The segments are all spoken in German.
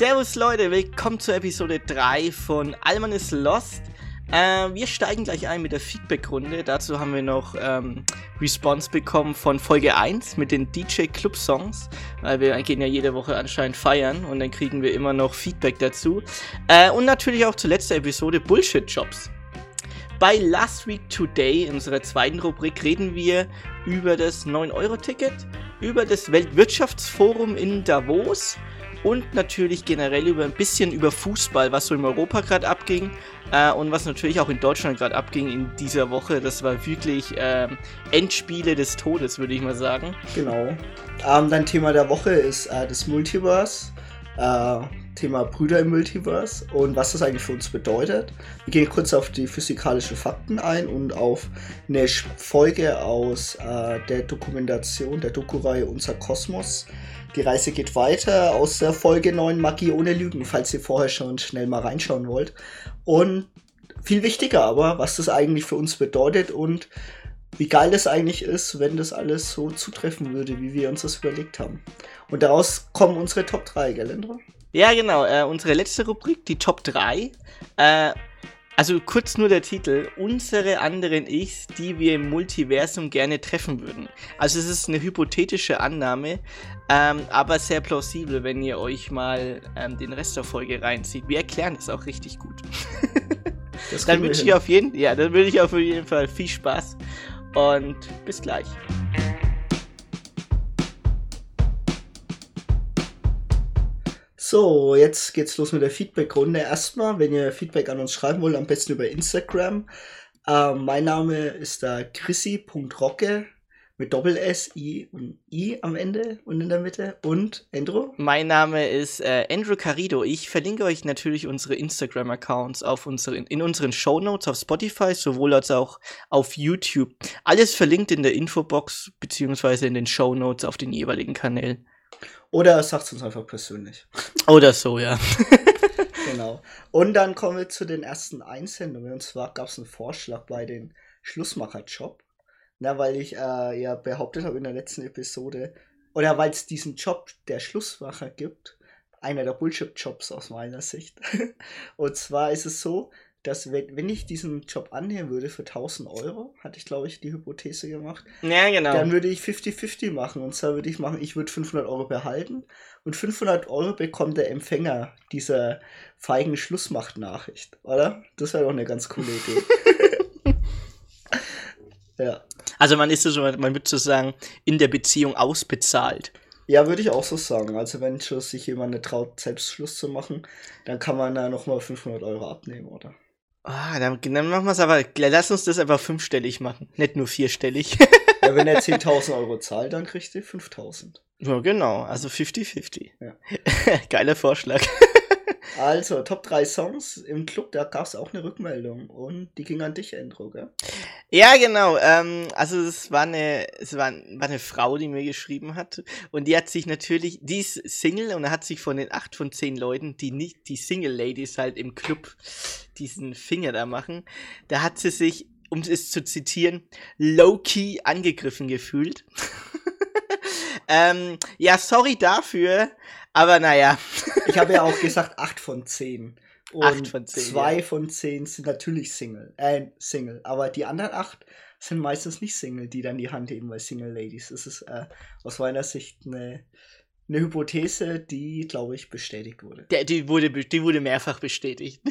Servus Leute, willkommen zur Episode 3 von Alman is Lost. Äh, wir steigen gleich ein mit der Feedback-Runde. Dazu haben wir noch ähm, Response bekommen von Folge 1 mit den DJ Club Songs, weil wir gehen ja jede Woche anscheinend feiern und dann kriegen wir immer noch Feedback dazu. Äh, und natürlich auch zur letzten Episode Bullshit Jobs. Bei Last Week Today, in unserer zweiten Rubrik, reden wir über das 9-Euro-Ticket, über das Weltwirtschaftsforum in Davos und natürlich generell über ein bisschen über Fußball, was so in Europa gerade abging äh, und was natürlich auch in Deutschland gerade abging in dieser Woche. Das war wirklich äh, Endspiele des Todes, würde ich mal sagen. Genau. Ähm, dein Thema der Woche ist äh, das Multiverse. Äh, Thema Brüder im Multiverse und was das eigentlich für uns bedeutet. Wir gehen kurz auf die physikalischen Fakten ein und auf eine Folge aus äh, der Dokumentation der Doku-Reihe Unser Kosmos. Die Reise geht weiter aus der Folge 9 Magie ohne Lügen, falls ihr vorher schon schnell mal reinschauen wollt. Und viel wichtiger aber, was das eigentlich für uns bedeutet und wie geil das eigentlich ist, wenn das alles so zutreffen würde, wie wir uns das überlegt haben. Und daraus kommen unsere Top 3, gell? Ja, genau. Äh, unsere letzte Rubrik, die Top 3. Äh, also kurz nur der Titel. Unsere anderen Ichs, die wir im Multiversum gerne treffen würden. Also es ist eine hypothetische Annahme, ähm, aber sehr plausibel, wenn ihr euch mal ähm, den Rest der Folge reinzieht. Wir erklären es auch richtig gut. dann wünsche ich auf jeden, ja, dann wünsche ich auf jeden Fall viel Spaß und bis gleich. So, jetzt geht's los mit der Feedback-Runde. Erstmal, wenn ihr Feedback an uns schreiben wollt, am besten über Instagram. Äh, mein Name ist da chrissy.rocke mit Doppel S, I und I am Ende und in der Mitte. Und Andrew? Mein Name ist äh, Andrew Carido. Ich verlinke euch natürlich unsere Instagram-Accounts auf unseren, in unseren Show Notes auf Spotify, sowohl als auch auf YouTube. Alles verlinkt in der Infobox beziehungsweise in den Show Notes auf den jeweiligen Kanälen. Oder sagt es uns einfach persönlich. Oder so, ja. genau. Und dann kommen wir zu den ersten Einsendungen. Und zwar gab es einen Vorschlag bei den Schlussmacher-Job. Na, weil ich äh, ja behauptet habe in der letzten Episode, oder weil es diesen Job der Schlussmacher gibt, einer der Bullshit-Jobs aus meiner Sicht. und zwar ist es so, dass wenn, wenn ich diesen Job annehmen würde für 1000 Euro, hatte ich glaube ich die Hypothese gemacht, ja, genau. dann würde ich 50-50 machen. Und zwar würde ich machen, ich würde 500 Euro behalten und 500 Euro bekommt der Empfänger dieser feigen Schlussmacht-Nachricht, oder? Das wäre doch eine ganz coole Idee. ja. Also man ist so, man würde so sagen, in der Beziehung ausbezahlt. Ja, würde ich auch so sagen. Also wenn schon sich jemand traut, selbst Schluss zu machen, dann kann man da nochmal 500 Euro abnehmen, oder? Ah, dann, dann machen wir es aber, lass uns das einfach fünfstellig machen, nicht nur vierstellig. ja, wenn er 10.000 Euro zahlt, dann kriegt er 5.000. Ja, genau, also 50-50. Ja. Geiler Vorschlag. Also, Top 3 Songs im Club, da gab es auch eine Rückmeldung und die ging an dich, Endro, gell? Ja, genau. Ähm, also es war eine, es war, war eine Frau, die mir geschrieben hat und die hat sich natürlich, die ist Single und hat sich von den acht von zehn Leuten, die nicht, die Single-Ladies halt im Club diesen Finger da machen, da hat sie sich, um es zu zitieren, low-key angegriffen gefühlt. ähm, ja, sorry dafür, aber naja. ich habe ja auch gesagt 8 von 10. Und 8 von 10, zwei ja. von 10 sind natürlich Single. Äh, Single. Aber die anderen 8 sind meistens nicht Single, die dann die Hand heben bei Single Ladies. Das ist äh, aus meiner Sicht eine, eine Hypothese, die, glaube ich, bestätigt wurde. Der, die, wurde die wurde mehrfach bestätigt.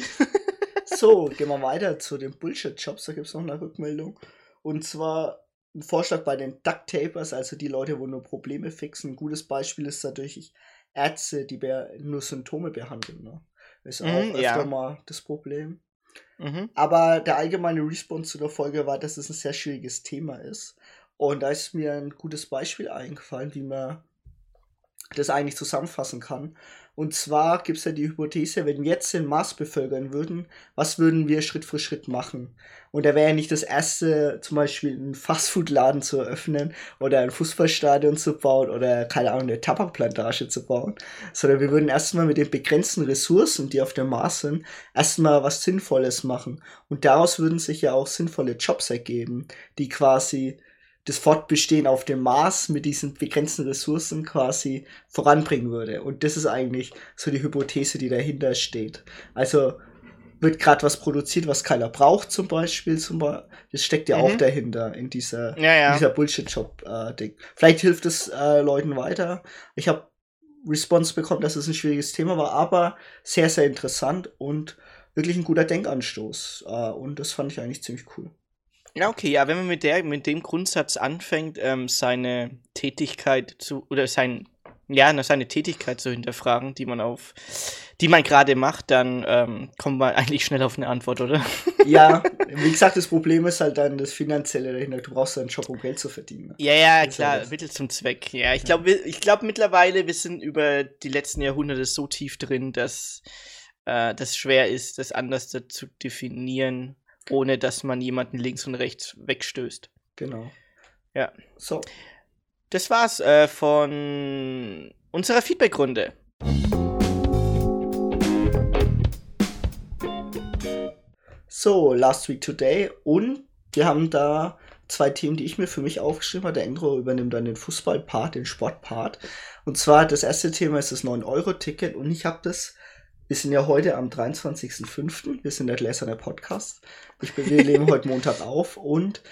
so, gehen wir weiter zu den Bullshit-Jobs. Da gibt es noch eine Rückmeldung. Und zwar ein Vorschlag bei den Duct Tapers, also die Leute, wo nur Probleme fixen. Ein gutes Beispiel ist dadurch Ärzte, die nur Symptome behandeln. Ne? Ist auch mhm, öfter ja. mal das Problem. Mhm. Aber der allgemeine Response zu der Folge war, dass es ein sehr schwieriges Thema ist. Und da ist mir ein gutes Beispiel eingefallen, wie man das eigentlich zusammenfassen kann. Und zwar gibt es ja die Hypothese, wenn wir jetzt den Mars bevölkern würden, was würden wir Schritt für Schritt machen? Und da wäre ja nicht das erste, zum Beispiel einen Fastfood-Laden zu eröffnen oder ein Fußballstadion zu bauen oder, keine Ahnung, eine Tabakplantage zu bauen, sondern wir würden erstmal mit den begrenzten Ressourcen, die auf dem Mars sind, erstmal was Sinnvolles machen. Und daraus würden sich ja auch sinnvolle Jobs ergeben, die quasi das Fortbestehen auf dem Mars mit diesen begrenzten Ressourcen quasi voranbringen würde. Und das ist eigentlich so die Hypothese, die dahinter steht. Also wird gerade was produziert, was keiner braucht, zum Beispiel. Zum Beispiel. Das steckt ja mhm. auch dahinter in dieser, ja, ja. dieser Bullshit-Job-Ding. Äh, Vielleicht hilft es äh, Leuten weiter. Ich habe Response bekommen, dass es ein schwieriges Thema war, aber sehr, sehr interessant und wirklich ein guter Denkanstoß. Äh, und das fand ich eigentlich ziemlich cool. Ja, okay, ja, wenn man mit, der, mit dem Grundsatz anfängt, ähm, seine Tätigkeit zu, oder sein, ja, seine Tätigkeit zu hinterfragen, die man auf, die man gerade macht, dann ähm, kommt man eigentlich schnell auf eine Antwort, oder? Ja, wie gesagt, das Problem ist halt dann das Finanzielle dahinter. Du brauchst einen Job, um Geld zu verdienen. Ja, ja, klar, Mittel zum Zweck. Ja, ich glaube, ich glaube mittlerweile, wir sind über die letzten Jahrhunderte so tief drin, dass äh, das schwer ist, das anders zu definieren, ohne dass man jemanden links und rechts wegstößt. Genau. Ja. So. Das war's äh, von unserer Feedback-Runde. So, Last Week Today und wir haben da zwei Themen, die ich mir für mich aufgeschrieben habe. Der Endro übernimmt dann den Fußball-Part, den Sport-Part. Und zwar das erste Thema ist das 9-Euro-Ticket und ich habe das wir sind ja heute am 23.05. Wir sind der Gläserne Podcast. Ich bin, wir nehmen heute Montag auf und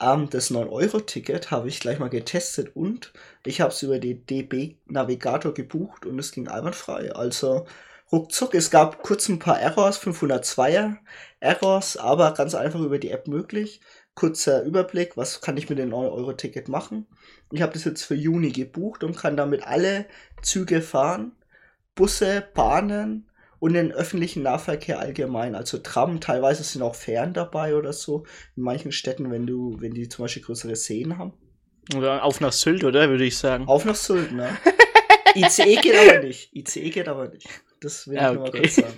ähm, das 9-Euro-Ticket habe ich gleich mal getestet und ich habe es über die DB Navigator gebucht und es ging einwandfrei. Also ruckzuck, es gab kurz ein paar Errors, 502er Errors, aber ganz einfach über die App möglich. Kurzer Überblick, was kann ich mit dem 9-Euro-Ticket machen? Ich habe das jetzt für Juni gebucht und kann damit alle Züge fahren, Busse, Bahnen, und den öffentlichen Nahverkehr allgemein, also Tram, teilweise sind auch Fähren dabei oder so, in manchen Städten, wenn du, wenn die zum Beispiel größere Seen haben. Oder auf nach Sylt, oder, würde ich sagen. Auf nach Sylt, ne? ICE geht aber nicht. ICE geht aber nicht. Das will ich okay. nur mal kurz sagen.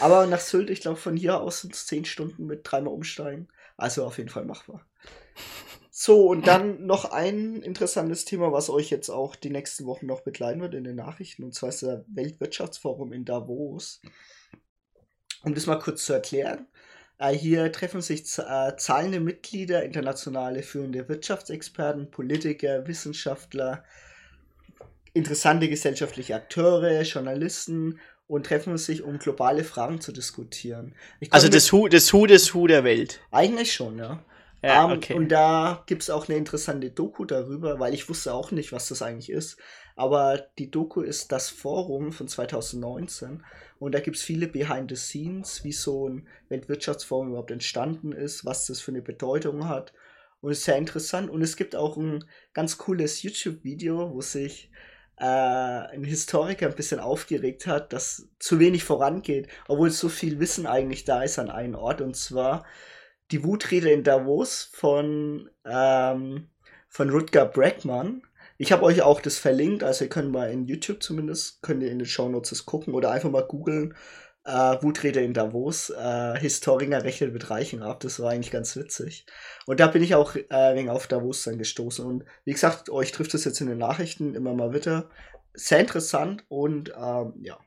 Aber nach Sylt, ich glaube, von hier aus sind es zehn Stunden mit dreimal umsteigen. Also auf jeden Fall machbar. So, und dann noch ein interessantes Thema, was euch jetzt auch die nächsten Wochen noch begleiten wird in den Nachrichten, und zwar ist der Weltwirtschaftsforum in Davos. Um das mal kurz zu erklären. Äh, hier treffen sich äh, zahlende Mitglieder, internationale führende Wirtschaftsexperten, Politiker, Wissenschaftler, interessante gesellschaftliche Akteure, Journalisten und treffen sich, um globale Fragen zu diskutieren. Also das Hu, das Hu des Hu der Welt. Eigentlich schon, ja. Ja, um, ähm, okay. Und da gibt es auch eine interessante Doku darüber, weil ich wusste auch nicht, was das eigentlich ist. Aber die Doku ist das Forum von 2019 und da gibt es viele Behind the Scenes, wie so ein Weltwirtschaftsforum überhaupt entstanden ist, was das für eine Bedeutung hat. Und es ist sehr interessant. Und es gibt auch ein ganz cooles YouTube-Video, wo sich äh, ein Historiker ein bisschen aufgeregt hat, dass zu wenig vorangeht, obwohl so viel Wissen eigentlich da ist an einem Ort. Und zwar die Wutrede in Davos von, ähm, von Rutger Bregman. Ich habe euch auch das verlinkt, also ihr könnt mal in YouTube zumindest, könnt ihr in den Show Notes gucken oder einfach mal googeln. Äh, Wutrede in Davos, äh, Historiker rechnet mit Reichen ab, das war eigentlich ganz witzig. Und da bin ich auch äh, wegen auf Davos dann gestoßen. Und wie gesagt, euch trifft es jetzt in den Nachrichten immer mal wieder. Sehr interessant und ähm, ja,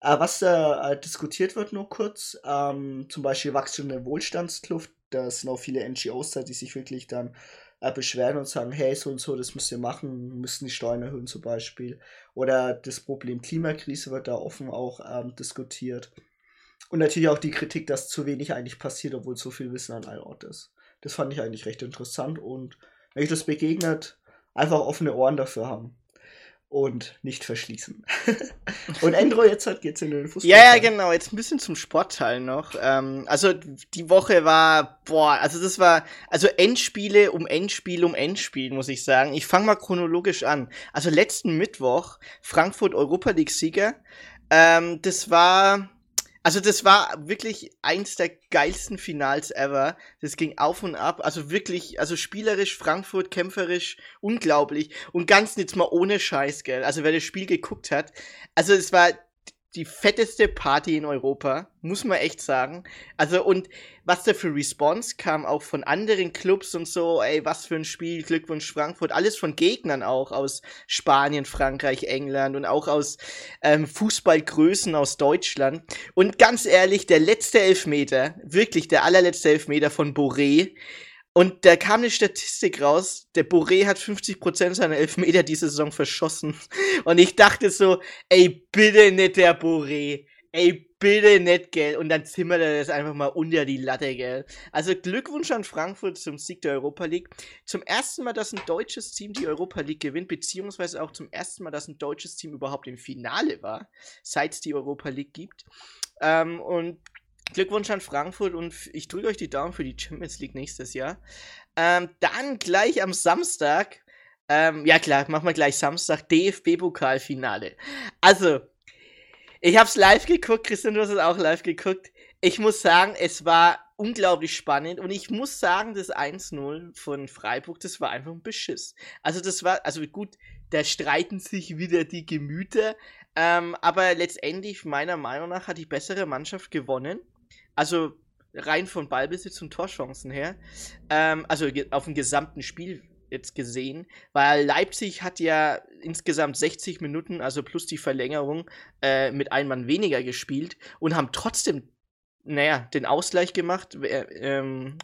äh, was da äh, diskutiert wird, nur kurz, ähm, zum Beispiel wachsende Wohlstandskluft, da sind auch viele NGOs da, die sich wirklich dann äh, beschweren und sagen, hey, so und so, das müsst ihr machen, müssen die Steuern erhöhen zum Beispiel. Oder das Problem Klimakrise wird da offen auch ähm, diskutiert. Und natürlich auch die Kritik, dass zu wenig eigentlich passiert, obwohl so viel Wissen an einem Ort ist. Das fand ich eigentlich recht interessant und wenn ich das begegnet, einfach offene Ohren dafür haben und nicht verschließen. und Endro, jetzt hat geht's in den Fußball. Ja, ja, genau. Jetzt ein bisschen zum Sportteil noch. Ähm, also die Woche war, boah, also das war, also Endspiele um Endspiel um Endspiel, muss ich sagen. Ich fange mal chronologisch an. Also letzten Mittwoch Frankfurt Europa League Sieger. Ähm, das war also das war wirklich eins der geilsten Finals ever. Das ging auf und ab. Also wirklich, also spielerisch, Frankfurt, kämpferisch, unglaublich. Und ganz jetzt mal ohne Scheiß, gell. Also wer das Spiel geguckt hat. Also es war die fetteste Party in Europa, muss man echt sagen. Also und was da für Response kam auch von anderen Clubs und so, ey, was für ein Spiel, Glückwunsch Frankfurt, alles von Gegnern auch aus Spanien, Frankreich, England und auch aus ähm, Fußballgrößen aus Deutschland. Und ganz ehrlich, der letzte Elfmeter, wirklich der allerletzte Elfmeter von Boré, Und da kam eine Statistik raus, der Boré hat 50% seiner Elfmeter diese Saison verschossen. Und ich dachte so, ey, bitte nicht der Boré. Ey, bitte nicht, gell. Und dann zimmert er das einfach mal unter die Latte, gell. Also Glückwunsch an Frankfurt zum Sieg der Europa League. Zum ersten Mal, dass ein deutsches Team die Europa League gewinnt, beziehungsweise auch zum ersten Mal, dass ein deutsches Team überhaupt im Finale war, seit es die Europa League gibt. Ähm, und Glückwunsch an Frankfurt und ich drücke euch die Daumen für die Champions League nächstes Jahr. Ähm, dann gleich am Samstag, ähm, ja klar, machen wir gleich Samstag, DFB-Pokalfinale. Also, ich habe es live geguckt, Christian, du hast es auch live geguckt. Ich muss sagen, es war unglaublich spannend und ich muss sagen, das 1-0 von Freiburg, das war einfach ein Beschiss. Also das war, also gut, da streiten sich wieder die Gemüter, ähm, aber letztendlich, meiner Meinung nach, hat die bessere Mannschaft gewonnen. Also rein von Ballbesitz und Torchancen her. Ähm, also auf dem gesamten Spiel jetzt gesehen, weil Leipzig hat ja insgesamt 60 Minuten, also plus die Verlängerung, äh, mit einem Mann weniger gespielt und haben trotzdem, naja, den Ausgleich gemacht. Äh, ähm,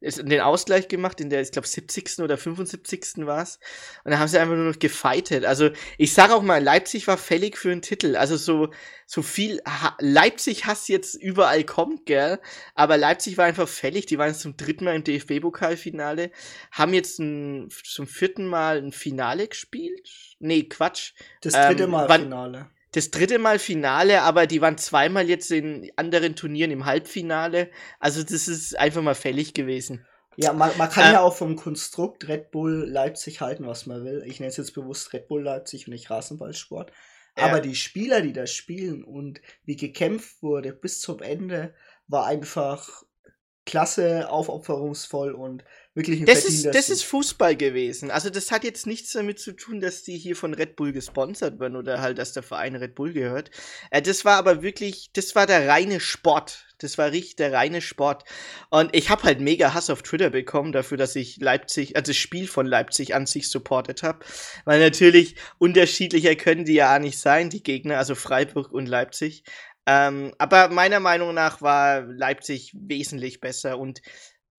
den Ausgleich gemacht, in der, ich glaube, 70. oder 75. war es. Und da haben sie einfach nur noch gefightet. Also, ich sage auch mal, Leipzig war fällig für einen Titel. Also, so, so viel ha Leipzig-Hass jetzt überall kommt, gell? Aber Leipzig war einfach fällig. Die waren jetzt zum dritten Mal im DFB-Pokalfinale. Haben jetzt ein, zum vierten Mal ein Finale gespielt. Nee, Quatsch. Das dritte ähm, Mal Finale das dritte Mal Finale, aber die waren zweimal jetzt in anderen Turnieren im Halbfinale. Also das ist einfach mal fällig gewesen. Ja, man, man kann äh, ja auch vom Konstrukt Red Bull Leipzig halten, was man will. Ich nenne es jetzt bewusst Red Bull Leipzig und nicht Rasenballsport. Ja. Aber die Spieler, die da spielen und wie gekämpft wurde bis zum Ende, war einfach klasse, aufopferungsvoll und wirklich ein das ist, das ist Fußball gewesen. Also das hat jetzt nichts damit zu tun, dass die hier von Red Bull gesponsert werden oder halt, dass der Verein Red Bull gehört. Äh, das war aber wirklich, das war der reine Sport. Das war richtig der reine Sport. Und ich habe halt mega Hass auf Twitter bekommen dafür, dass ich Leipzig, also das Spiel von Leipzig an sich supportet habe. Weil natürlich unterschiedlicher können die ja auch nicht sein, die Gegner, also Freiburg und Leipzig. Ähm, aber meiner Meinung nach war Leipzig wesentlich besser und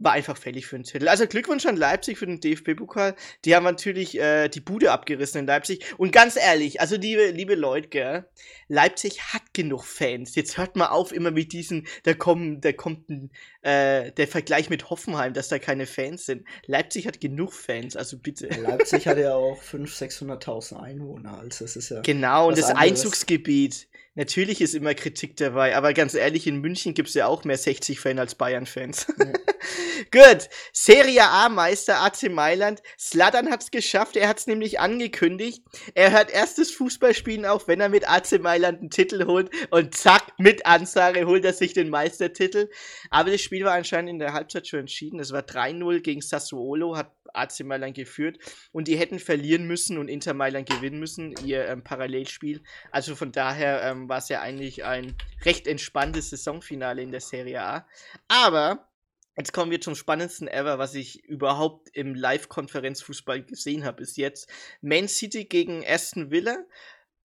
war einfach fällig für den Titel. Also Glückwunsch an Leipzig für den DFB-Pokal. Die haben natürlich äh, die Bude abgerissen in Leipzig. Und ganz ehrlich, also liebe, liebe Leute, gell, Leipzig hat genug Fans. Jetzt hört mal auf immer mit diesen, da kommen, da kommt ein, äh, der Vergleich mit Hoffenheim, dass da keine Fans sind. Leipzig hat genug Fans, also bitte. Leipzig hat ja auch 500.000, 600.000 Einwohner, also das ist ja. Genau, und das anderes. Einzugsgebiet. Natürlich ist immer Kritik dabei, aber ganz ehrlich, in München gibt es ja auch mehr 60-Fan als Bayern-Fans. Ja. Gut, Serie A-Meister AC Mailand. Sladan hat es geschafft, er hat es nämlich angekündigt. Er hört erstes Fußballspielen auf, wenn er mit AC Mailand einen Titel holt und zack, mit Ansage holt er sich den Meistertitel. Aber das Spiel war anscheinend in der Halbzeit schon entschieden. Es war 3-0 gegen Sassuolo, hat AC Mailand geführt und die hätten verlieren müssen und Inter Mailand gewinnen müssen, ihr ähm, Parallelspiel. Also von daher ähm, war es ja eigentlich ein recht entspanntes Saisonfinale in der Serie A. Aber Jetzt kommen wir zum spannendsten ever, was ich überhaupt im Live-Konferenzfußball gesehen habe bis jetzt. Man City gegen Aston Villa.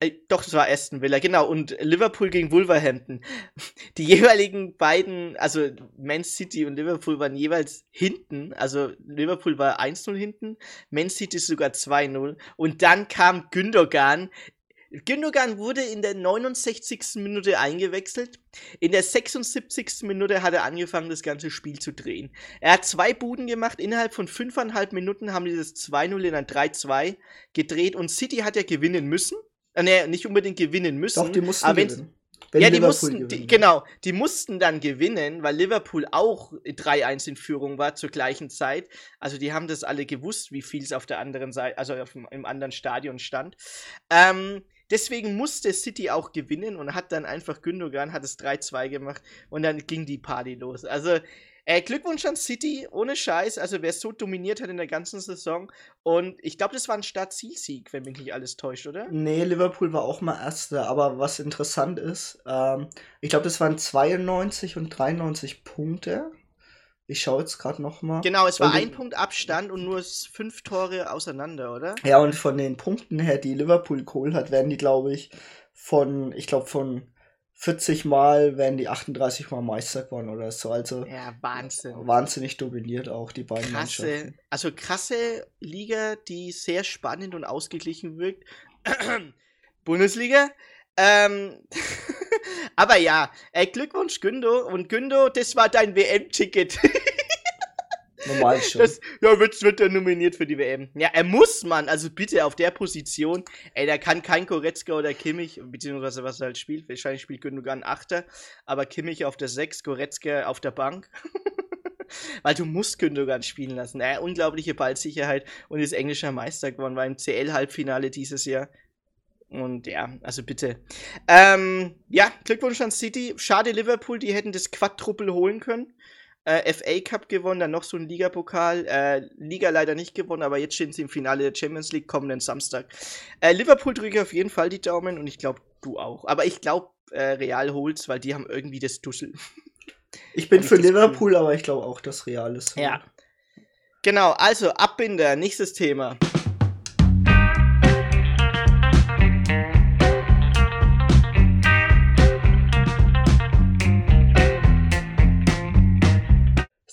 Äh, doch, es war Aston Villa, genau. Und Liverpool gegen Wolverhampton. Die jeweiligen beiden, also Man City und Liverpool waren jeweils hinten. Also Liverpool war 1-0 hinten, Man City sogar 2-0. Und dann kam Gündogan. Gündogan wurde in der 69. Minute eingewechselt. In der 76. Minute hat er angefangen, das ganze Spiel zu drehen. Er hat zwei Buden gemacht. Innerhalb von fünfeinhalb Minuten haben die das 2-0 in ein 3-2 gedreht. Und City hat ja gewinnen müssen. Äh, nee, nicht unbedingt gewinnen müssen. Doch, die mussten aber gewinnen. Wenn ja, die mussten, die, genau, die mussten dann gewinnen, weil Liverpool auch 3-1 in Führung war zur gleichen Zeit. Also die haben das alle gewusst, wie viel es auf der anderen Seite, also auf dem, im anderen Stadion stand. Ähm, deswegen musste City auch gewinnen und hat dann einfach Gündogan, hat es 3-2 gemacht und dann ging die Party los. Also äh, Glückwunsch an City, ohne Scheiß. Also wer so dominiert hat in der ganzen Saison. Und ich glaube, das war ein Start-Ziel-Sieg, wenn mich nicht alles täuscht, oder? Nee, Liverpool war auch mal Erster. Aber was interessant ist, ähm, ich glaube, das waren 92 und 93 Punkte. Ich schaue jetzt gerade noch mal. Genau, es war und ein Punkt Abstand und nur fünf Tore auseinander, oder? Ja, und von den Punkten her, die Liverpool geholt hat, werden die, glaube ich, von, ich glaube, von 40 Mal werden die 38 Mal Meister geworden oder so. Also ja, Wahnsinn. Wahnsinnig dominiert auch die beiden krasse, Mannschaften. Also krasse Liga, die sehr spannend und ausgeglichen wirkt. Bundesliga. Ähm, aber ja, äh, Glückwunsch Gündo. Und Gündo, das war dein WM-Ticket. Normal schon. Das, ja, wird, wird er nominiert für die WM. Ja, er muss, man. Also bitte auf der Position. Ey, da kann kein Koretzka oder Kimmich, beziehungsweise was er halt spielt. Wahrscheinlich spielt Gündogan Achter, aber Kimmich auf der 6, Goretzka auf der Bank. Weil du musst Gündogan spielen lassen. Äh, unglaubliche Ballsicherheit und ist englischer Meister geworden, war im CL-Halbfinale dieses Jahr. Und ja, also bitte. Ähm, ja, Glückwunsch an City. Schade Liverpool, die hätten das Quadruppel holen können äh, FA Cup gewonnen, dann noch so ein Ligapokal. Äh, Liga leider nicht gewonnen, aber jetzt stehen sie im Finale der Champions League kommenden Samstag. Äh, Liverpool drücke auf jeden Fall die Daumen und ich glaube, du auch. Aber ich glaube, äh, Real holt's, weil die haben irgendwie das Dussel. Ich bin für Liverpool, aber ich glaube auch, dass Real ist. Ja. Genau, also Abbinder, nächstes Thema.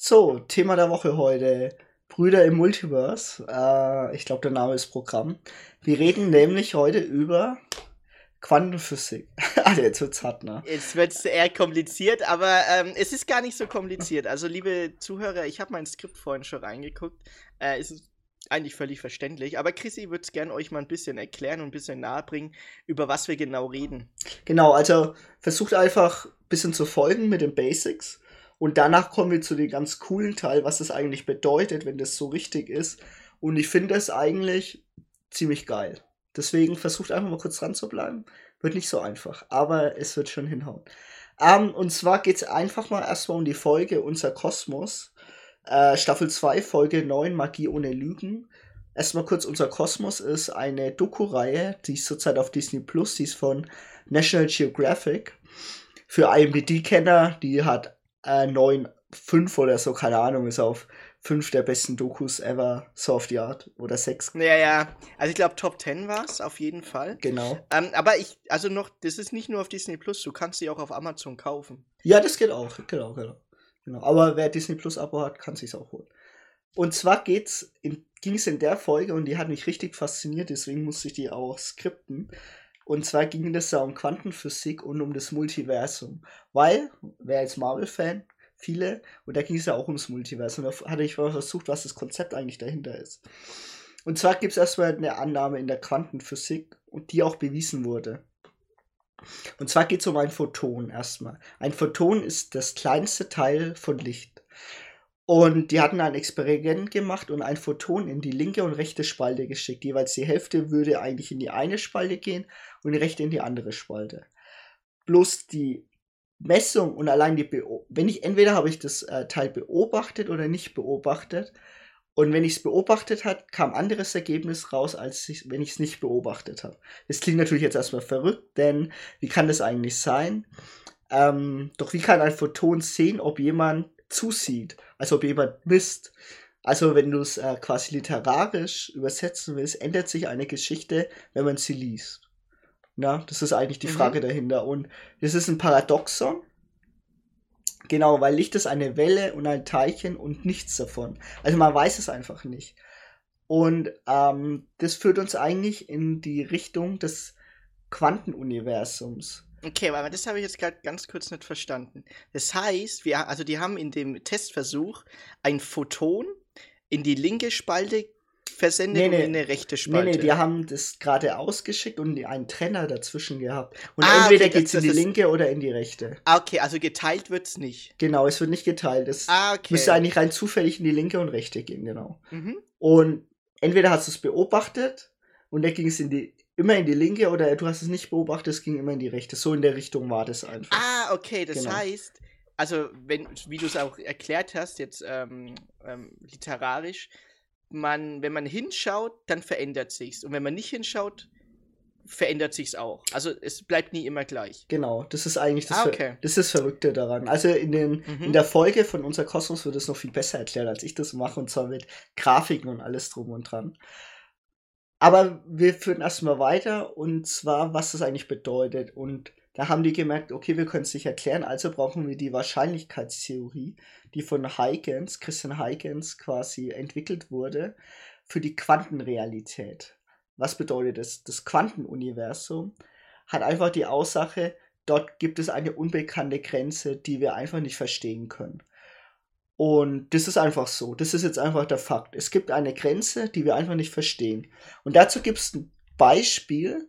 So, Thema der Woche heute. Brüder im Multiverse. Äh, ich glaube, der Name ist Programm. Wir reden nämlich heute über Quantenphysik. also jetzt wird's hart, ne? Jetzt wird's eher kompliziert, aber ähm, es ist gar nicht so kompliziert. Also, liebe Zuhörer, ich habe mein Skript vorhin schon reingeguckt. Äh, es ist eigentlich völlig verständlich. Aber Chrissy würde es gerne euch mal ein bisschen erklären und ein bisschen nahebringen, über was wir genau reden. Genau, also versucht einfach ein bisschen zu folgen mit den Basics. Und danach kommen wir zu dem ganz coolen Teil, was das eigentlich bedeutet, wenn das so richtig ist. Und ich finde es eigentlich ziemlich geil. Deswegen versucht einfach mal kurz dran zu bleiben. Wird nicht so einfach, aber es wird schon hinhauen. Ähm, und zwar geht es einfach mal erstmal um die Folge Unser Kosmos. Äh, Staffel 2, Folge 9, Magie ohne Lügen. Erstmal kurz, Unser Kosmos ist eine Doku-Reihe, die ist zurzeit auf Disney Plus, die ist von National Geographic. Für IMDb-Kenner, die hat äh, 9, 5 oder so, keine Ahnung, ist auf 5 der besten Dokus ever, so auf die Art. Oder 6. Ja, ja. Also ich glaube, Top 10 war es, auf jeden Fall. Genau. Ähm, aber ich, also noch, das ist nicht nur auf Disney Plus, du kannst sie auch auf Amazon kaufen. Ja, das geht auch, genau, genau. genau. Aber wer Disney Plus Abo hat, kann sich's auch holen. Und zwar geht's in, ging's in der Folge und die hat mich richtig fasziniert, deswegen musste ich die auch skripten. Und zwar ging es da um Quantenphysik und um das Multiversum. Weil, wer als Marvel-Fan, viele, und da ging es ja auch ums Multiversum. Da hatte ich mal versucht, was das Konzept eigentlich dahinter ist. Und zwar gibt es erstmal eine Annahme in der Quantenphysik, und die auch bewiesen wurde. Und zwar geht es um ein Photon erstmal. Ein Photon ist das kleinste Teil von Licht. Und die hatten ein Experiment gemacht und ein Photon in die linke und rechte Spalte geschickt. Jeweils die Hälfte würde eigentlich in die eine Spalte gehen und die rechte in die andere Spalte. Bloß die Messung und allein die Beo wenn ich entweder habe ich das äh, Teil beobachtet oder nicht beobachtet und wenn ich es beobachtet hat, kam anderes Ergebnis raus, als ich, wenn ich es nicht beobachtet habe. Das klingt natürlich jetzt erstmal verrückt, denn wie kann das eigentlich sein? Ähm, doch wie kann ein Photon sehen, ob jemand zusieht, also ob jemand misst? Also wenn du es äh, quasi literarisch übersetzen willst, ändert sich eine Geschichte, wenn man sie liest. Na, das ist eigentlich die Mhm. Frage dahinter. Und das ist ein Paradoxon. Genau, weil Licht ist eine Welle und ein Teilchen und nichts davon. Also man weiß es einfach nicht. Und ähm, das führt uns eigentlich in die Richtung des Quantenuniversums. Okay, aber das habe ich jetzt gerade ganz kurz nicht verstanden. Das heißt, wir, also die haben in dem Testversuch ein Photon in die linke Spalte versendet Nee, nee. in eine rechte Nee, Spalte. nee, die haben das gerade ausgeschickt und die- einen Trenner dazwischen gehabt. Und Ah, entweder okay, das- geht's in das die ist- linke oder in die rechte. ah, okay, also geteilt wird's nicht. Genau, es wird nicht geteilt. Es Ah, okay. müsste eigentlich rein zufällig in die linke und rechte gehen, genau. mhm. Und entweder hast du es beobachtet und da ging es in die, immer in die linke oder du hast es nicht beobachtet, es ging immer in die rechte. So in der Richtung war das einfach. Ah, okay, das Genau. heißt, also wenn, wie du es auch erklärt hast, jetzt ähm, ähm, literarisch, man, wenn man hinschaut, dann verändert sich's. Und wenn man nicht hinschaut, verändert sich's auch. Also es bleibt nie immer gleich. Genau, das ist eigentlich das, Ah, okay. das, ist das Verrückte daran. Also in, den, Mhm. in der Folge von Unser Kosmos wird es noch viel besser erklärt, als ich das mache, und zwar mit Grafiken und alles drum und dran. Aber wir führen erstmal weiter, und zwar, was das eigentlich bedeutet. Und Da haben die gemerkt, okay, wir können es nicht erklären, also brauchen wir die Wahrscheinlichkeitstheorie, die von Huygens, Christian Huygens quasi entwickelt wurde, für die Quantenrealität. Was bedeutet das? Das Quantenuniversum hat einfach die Aussage, dort gibt es eine unbekannte Grenze, die wir einfach nicht verstehen können. Und das ist einfach so. Das ist jetzt einfach der Fakt. Es gibt eine Grenze, die wir einfach nicht verstehen. Und dazu gibt es Beispiel,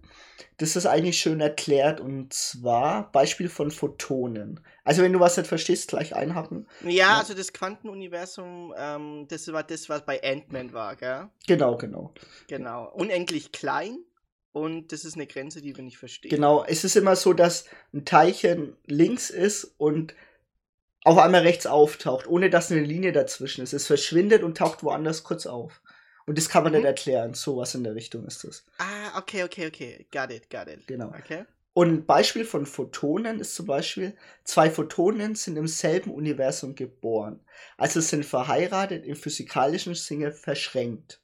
das ist eigentlich schön erklärt. Und zwar Beispiel von Photonen. Also wenn du was nicht verstehst, gleich einhaken. Ja, ja. also das Quantenuniversum, ähm, das war das, was bei Ant-Man war, gell? Genau, genau. Genau. Unendlich klein. Und das ist eine Grenze, die wir nicht verstehen. Genau, es ist immer so, dass ein Teilchen links ist und auf einmal rechts auftaucht, ohne dass eine Linie dazwischen ist. Es verschwindet und taucht woanders kurz auf. Und das kann man mhm. nicht erklären. Sowas in der Richtung ist das. Ah, okay, okay, okay. Got it, got it. Genau. Okay. Und ein Beispiel von Photonen ist zum Beispiel, zwei Photonen sind im selben Universum geboren. Also sind verheiratet, im physikalischen Sinne verschränkt.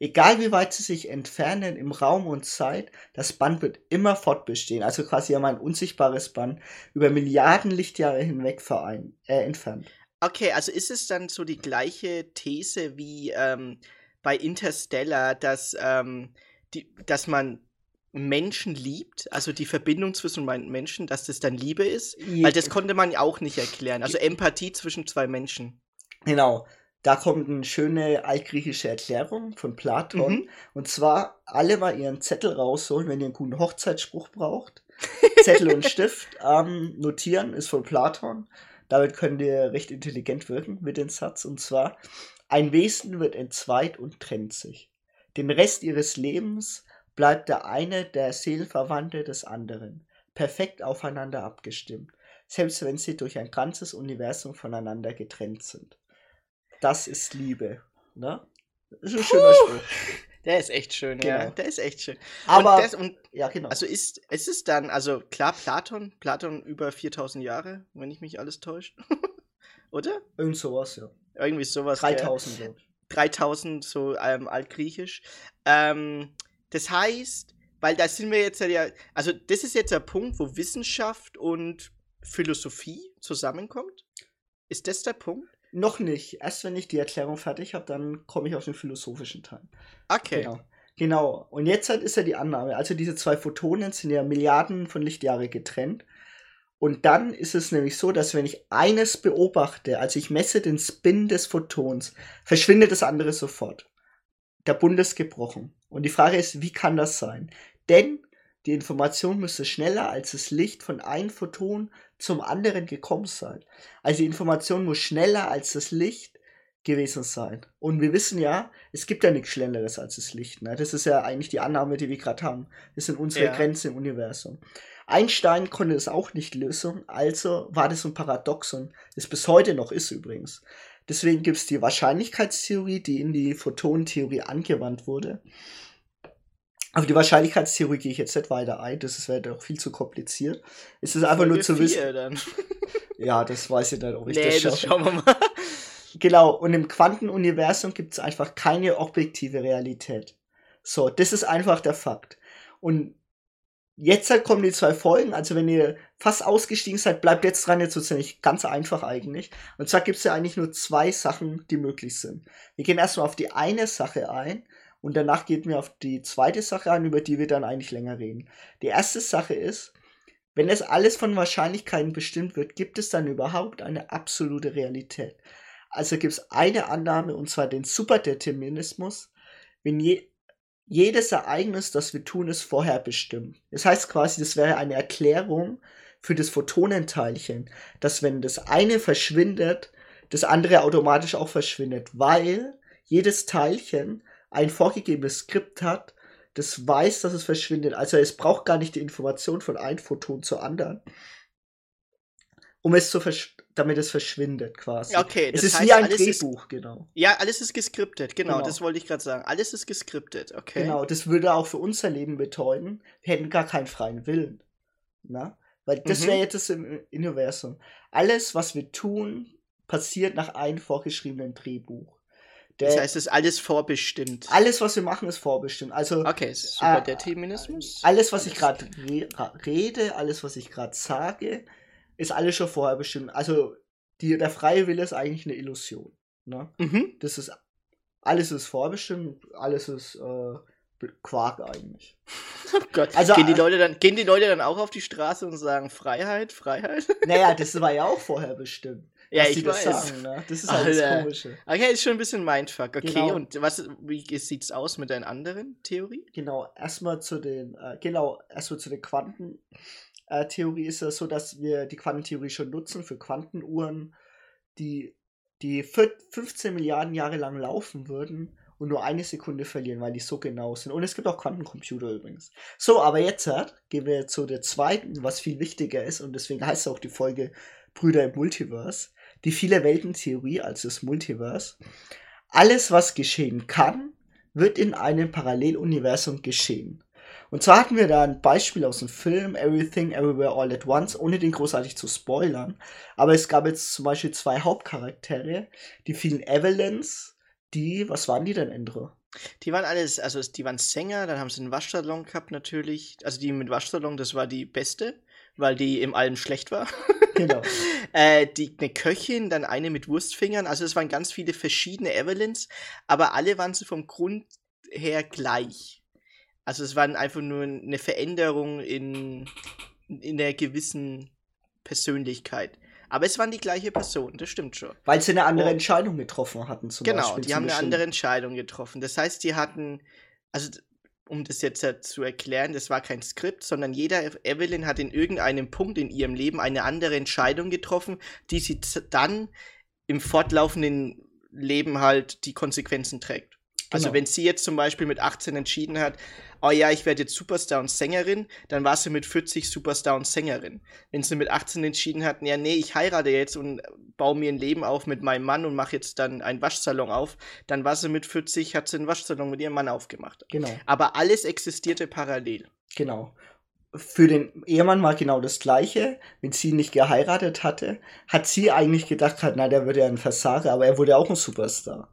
Egal wie weit sie sich entfernen im Raum und Zeit, das Band wird immer fortbestehen. Also quasi haben ein unsichtbares Band über Milliarden Lichtjahre hinweg verein, äh, entfernt. Okay, also ist es dann so die gleiche These wie ähm, bei Interstellar, dass, ähm, die, dass man Menschen liebt, also die Verbindung zwischen Menschen, dass das dann Liebe ist? Weil das konnte man ja auch nicht erklären. Also Empathie zwischen zwei Menschen. Genau. Da kommt eine schöne altgriechische Erklärung von Platon. Mhm. Und zwar alle mal ihren Zettel rausholen, wenn ihr einen guten Hochzeitsspruch braucht. Zettel und Stift ähm, notieren ist von Platon. Damit könnt ihr recht intelligent wirken mit dem Satz. Und zwar, ein Wesen wird entzweit und trennt sich. Den Rest ihres Lebens bleibt der eine der Seelenverwandte des anderen, perfekt aufeinander abgestimmt, selbst wenn sie durch ein ganzes Universum voneinander getrennt sind das ist Liebe. Ne? Das ist ein schöner Spruch. Der ist echt schön, genau. ja. Der ist echt schön. Aber, und, das, und ja, genau. Also ist, ist es dann, also klar, Platon, Platon über 4000 Jahre, wenn ich mich alles täuscht. Oder? Irgend sowas, ja. Irgendwie sowas. 3000, glaube ich. 3000, so ähm, altgriechisch. Ähm, das heißt, weil da sind wir jetzt ja, also das ist jetzt der Punkt, wo Wissenschaft und Philosophie zusammenkommt. Ist das der Punkt? Noch nicht. Erst wenn ich die Erklärung fertig habe, dann komme ich auf den philosophischen Teil. Okay. Genau. Genau. Und jetzt halt ist ja die Annahme. Also diese zwei Photonen sind ja Milliarden von Lichtjahre getrennt. Und dann ist es nämlich so, dass wenn ich eines beobachte, also ich messe den Spin des Photons, verschwindet das andere sofort. Der Bund ist gebrochen. Und die Frage ist, wie kann das sein? Denn die Information müsste schneller als das Licht von einem Photon zum anderen gekommen sein. Also die Information muss schneller als das Licht gewesen sein. Und wir wissen ja, es gibt ja nichts Schnelleres als das Licht. Ne? Das ist ja eigentlich die Annahme, die wir gerade haben. Das sind unsere ja. Grenzen im Universum. Einstein konnte es auch nicht lösen, also war das ein Paradoxon, das bis heute noch ist übrigens. Deswegen gibt es die Wahrscheinlichkeitstheorie, die in die Photonentheorie angewandt wurde. Auf die Wahrscheinlichkeitstheorie gehe ich jetzt nicht weiter ein, das wäre doch viel zu kompliziert. Es ist einfach nur zu wissen. Dann. ja, das weiß ich nicht, ob ich nee, das schaffe. Das schauen wir mal. Genau, und im Quantenuniversum gibt es einfach keine objektive Realität. So, das ist einfach der Fakt. Und jetzt halt kommen die zwei Folgen, also wenn ihr fast ausgestiegen seid, bleibt jetzt dran, jetzt wird es nicht ganz einfach eigentlich. Und zwar gibt es ja eigentlich nur zwei Sachen, die möglich sind. Wir gehen erstmal auf die eine Sache ein, und danach gehen wir auf die zweite Sache an, über die wir dann eigentlich länger reden. Die erste Sache ist, wenn es alles von Wahrscheinlichkeiten bestimmt wird, gibt es dann überhaupt eine absolute Realität? Also gibt es eine Annahme, und zwar den Superdeterminismus, wenn je, jedes Ereignis, das wir tun, ist vorher bestimmt. Das heißt quasi, das wäre eine Erklärung für das Photonenteilchen, dass wenn das eine verschwindet, das andere automatisch auch verschwindet, weil jedes Teilchen ein vorgegebenes Skript hat, das weiß, dass es verschwindet. Also es braucht gar nicht die Information von einem Photon zur anderen, um es zu damit es verschwindet quasi. Okay, es ist heißt, wie ein Drehbuch, ist, genau. Ja, alles ist geskriptet, genau, genau. das wollte ich gerade sagen. Alles ist geskriptet, okay. Genau, das würde auch für unser Leben bedeuten, wir hätten gar keinen freien Willen. Na? Weil das mhm. wäre jetzt das im Universum. Alles, was wir tun, passiert nach einem vorgeschriebenen Drehbuch. Der, das heißt, es ist alles vorbestimmt. alles, was wir machen, ist vorbestimmt. Also Okay, super äh, Determinismus. alles, was ich gerade re rede, alles, was ich gerade sage, ist alles schon vorher bestimmt. Also die, der freie Wille ist eigentlich eine Illusion. Ne? Mhm. Das ist alles ist vorbestimmt, alles ist äh, Quark eigentlich. Oh Gott. Also, gehen, die äh, Leute dann, gehen die Leute dann auch auf die Straße und sagen Freiheit, Freiheit? Naja, das war ja auch vorher bestimmt. ja, ich die das weiß. sagen, ne? Das ist halt das Alter. Komische. Okay, ist schon ein bisschen Mindfuck. Okay, Genau. und was, wie sieht's aus mit deinen anderen Theorie? Genau, erstmal zu den, äh, genau, erstmal zu den Quanten. Äh, Theorie ist es so, dass wir die Quantentheorie schon nutzen für Quantenuhren, die, die vier- 15 Milliarden Jahre lang laufen würden und nur eine Sekunde verlieren, weil die so genau sind. Und es gibt auch Quantencomputer übrigens. So, aber jetzt hat, gehen wir zu der zweiten, was viel wichtiger ist, und deswegen heißt auch die Folge Brüder im Multiverse, die viele Welten-Theorie, also das Multiverse. Alles, was geschehen kann, wird in einem Paralleluniversum geschehen. Und zwar hatten wir da ein Beispiel aus dem Film Everything Everywhere All at Once, ohne den großartig zu spoilern. Aber es gab jetzt zum Beispiel zwei Hauptcharaktere, die vielen Evelyn's, die, was waren die denn, Endro? Die waren alles, also die waren Sänger, dann haben sie einen Waschsalon gehabt natürlich. Also die mit Waschsalon, das war die beste, weil die im allem schlecht war. Genau. äh, die, eine Köchin, dann eine mit Wurstfingern. Also es waren ganz viele verschiedene Evelyns, aber alle waren sie vom Grund her gleich. Also es waren einfach nur eine Veränderung in, in der gewissen Persönlichkeit. Aber es waren die gleiche Person, das stimmt schon. Weil sie eine andere Oh. Entscheidung getroffen hatten, zum Genau, Beispiel. die zu haben eine andere Entscheidung getroffen. Das heißt, die hatten, also um das jetzt zu erklären, das war kein Skript, sondern jeder Ev- Evelyn hat in irgendeinem Punkt in ihrem Leben eine andere Entscheidung getroffen, die sie dann im fortlaufenden Leben halt die Konsequenzen trägt. Also Genau. wenn sie jetzt zum Beispiel mit 18 entschieden hat, oh ja, ich werde jetzt Superstar und Sängerin, dann war sie mit 40 Superstar und Sängerin. Wenn sie mit 18 entschieden hat, ja, nee, ich heirate jetzt und baue mir ein Leben auf mit meinem Mann und mache jetzt dann einen Waschsalon auf, dann war sie mit 40, hat sie einen Waschsalon mit ihrem Mann aufgemacht. Genau, Aber alles existierte parallel. genau. Für den Ehemann war genau das Gleiche. Wenn sie ihn nicht geheiratet hatte, hat sie eigentlich gedacht, na, der würde ja ein Versager, aber er wurde auch ein Superstar.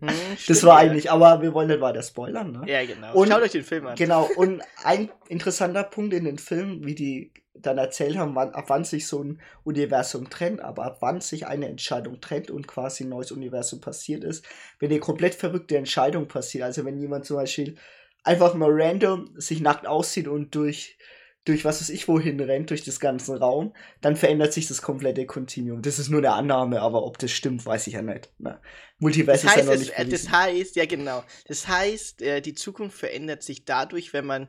Hm, Das war ja. eigentlich, aber wir wollen nicht weiter spoilern, ne? Ja, genau. Und- Schaut euch den Film an. Genau, und ein interessanter Punkt in den Film, wie die dann erzählt haben, wann, ab wann sich so ein Universum trennt, aber ab wann sich eine Entscheidung trennt und quasi ein neues Universum passiert ist, wenn eine komplett verrückte Entscheidung passiert. Also wenn jemand zum Beispiel einfach mal random sich nackt aussieht und durch, durch was weiß ich wohin rennt, durch das ganze Raum, dann verändert sich das komplette Kontinuum. Das ist nur eine Annahme, aber ob das stimmt, weiß ich ja nicht. Ne? Multiverse Das ist ja heißt, noch nicht äh, das bewiesen. heißt, ja genau. Das heißt, äh, die Zukunft verändert sich dadurch, wenn man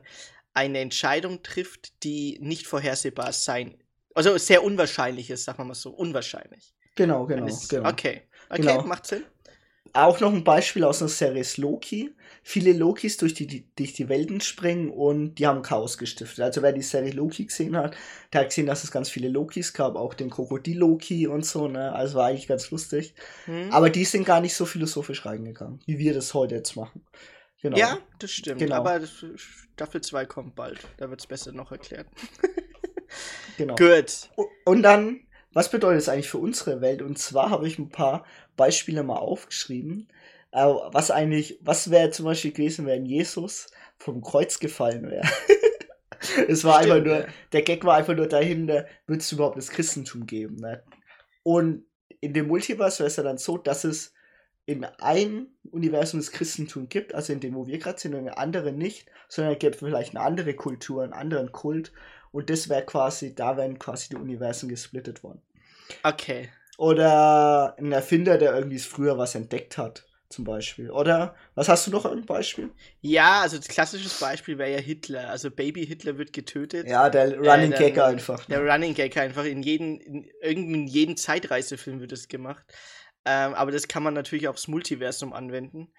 eine Entscheidung trifft, die nicht vorhersehbar sein, also sehr unwahrscheinlich ist, sagen wir mal so, unwahrscheinlich. Genau, genau, es- genau. Okay, okay, Genau. macht Sinn. Auch noch ein Beispiel aus der Serie ist Loki. Viele Lokis durch die, die, durch die Welten springen und die haben Chaos gestiftet. Also wer die Serie Loki gesehen hat, der hat gesehen, dass es ganz viele Lokis gab, auch den Krokodil-Loki und so, ne? Also war eigentlich ganz lustig. Hm? Aber die sind gar nicht so philosophisch reingegangen, wie wir das heute jetzt machen. Genau. Ja, das stimmt. Genau. Aber Staffel 2 kommt bald. Da wird es besser noch erklärt. genau. Gut. Und dann, was bedeutet es eigentlich für unsere Welt? Und zwar habe ich ein paar Beispiele mal aufgeschrieben. Äh, was eigentlich, was wäre zum Beispiel gewesen, wenn Jesus vom Kreuz gefallen wäre? es war einfach Stimmt, nur, ja. der Gag war einfach nur dahinter, wird es überhaupt das Christentum geben? Ne? Und in dem Multiverse wäre es ja dann so, dass es in einem Universum das Christentum gibt, also in dem, wo wir gerade sind, und in einem anderen nicht, sondern es gibt vielleicht eine andere Kultur, einen anderen Kult. Und das wäre quasi, da wären quasi die Universen gesplittet worden. Okay. Oder ein Erfinder, der irgendwie früher was entdeckt hat, zum Beispiel. Oder, was hast du noch ein Beispiel? Ja, also das klassische Beispiel wäre ja Hitler. Also Baby Hitler wird getötet. Ja, der Running dann- Gag einfach. Der Running Gag einfach in jeden, in, irgendwie in jeden Zeitreisefilm wird es gemacht. Ähm, aber das kann man natürlich aufs Multiversum anwenden.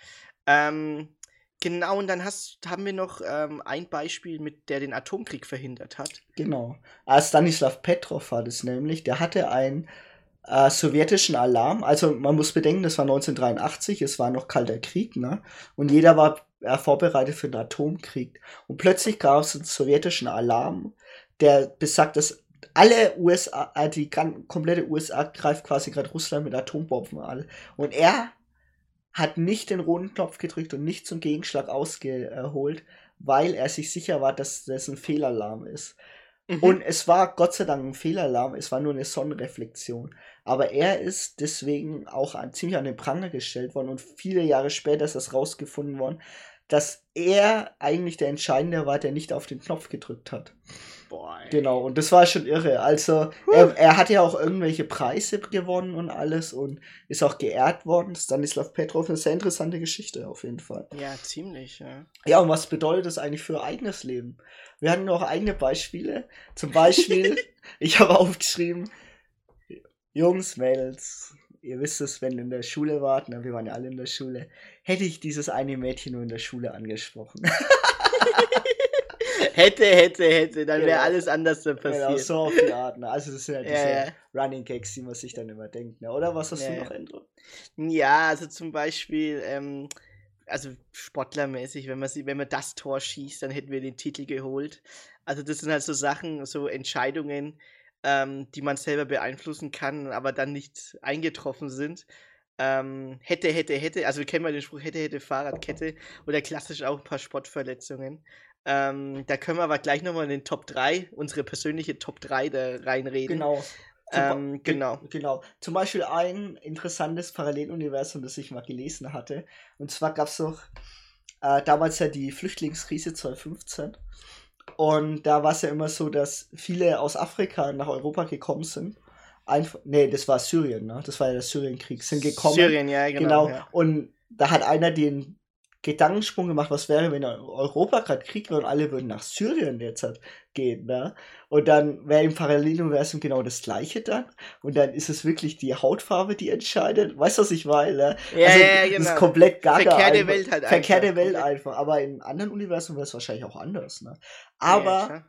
Ähm, genau, und dann hast, haben wir noch ähm, ein Beispiel, mit der den Atomkrieg verhindert hat. Genau. Ah, Stanislav Petrov war das nämlich. Der hatte einen äh, sowjetischen Alarm. Also man muss bedenken, das war 1983, es war noch kalter Krieg, ne? Und jeder war äh, vorbereitet für den Atomkrieg. Und plötzlich gab es einen sowjetischen Alarm, der besagt, dass alle USA, äh, die komplette USA greift quasi gerade Russland mit Atombomben an. Und er hat nicht den roten Knopf gedrückt und nicht zum Gegenschlag ausgeholt, weil er sich sicher war, dass das ein Fehlalarm ist. Mhm. Und es war Gott sei Dank ein Fehlalarm, es war nur eine Sonnenreflexion. Aber er ist deswegen auch an, ziemlich an den Pranger gestellt worden und viele Jahre später ist das rausgefunden worden, dass er eigentlich der Entscheidende war, der nicht auf den Knopf gedrückt hat. Boah, genau, und das war schon irre. Also, er, er, hat ja auch irgendwelche Preise gewonnen und alles und ist auch geehrt worden. Stanislav Petrov, eine sehr interessante Geschichte auf jeden Fall. Ja, ziemlich, ja. Ja, und was bedeutet das eigentlich für eigenes Leben? Wir hatten noch eigene Beispiele. Zum Beispiel, ich habe aufgeschrieben, Jungs, Mädels, ihr wisst es, wenn ihr in der Schule wart, ne, wir waren ja alle in der Schule, hätte ich dieses eine Mädchen nur in der Schule angesprochen. hätte, hätte, hätte, dann wäre genau. alles anders passiert. Genau, so auf die Art. Ne? Also das sind ja diese ja, ja. Running Gags, die man sich dann immer denkt. Ne? Oder was hast ja, du noch, Andrew? Ja, also zum Beispiel, ähm, also sportlermäßig, wenn man, wenn man das Tor schießt, dann hätten wir den Titel geholt. Also das sind halt so Sachen, so Entscheidungen, ähm, die man selber beeinflussen kann, aber dann nicht eingetroffen sind. Ähm, hätte, hätte, hätte, also wir kennen mal den Spruch, hätte, hätte, Fahrradkette oder klassisch auch ein paar Sportverletzungen. Ähm, da können wir aber gleich nochmal in den Top 3, unsere persönliche Top 3 da reinreden. Genau. Ähm, genau. Genau. Zum Beispiel ein interessantes Paralleluniversum, das ich mal gelesen hatte. Und zwar gab es doch äh, damals ja die Flüchtlingskrise 2015. Und da war es ja immer so, dass viele aus Afrika nach Europa gekommen sind. Einfach, nee, das war Syrien, ne? Das war ja der Syrienkrieg. Sind gekommen. Syrien, ja, genau. genau. Ja. Und da hat einer den Gedankensprung gemacht, was wäre, wenn Europa gerade Krieg wäre und alle würden nach Syrien jetzt halt gehen, ne? Und dann wäre im Paralleluniversum genau das gleiche dann. Und dann ist es wirklich die Hautfarbe, die entscheidet. Weißt du, was ich meine? Ja, also, ja, genau. Das ist komplett gaga. Verkehrte einfach. Welt halt Verkehrte einfach. Welt einfach. Aber in anderen Universen wäre es wahrscheinlich auch anders, ne? Aber ja,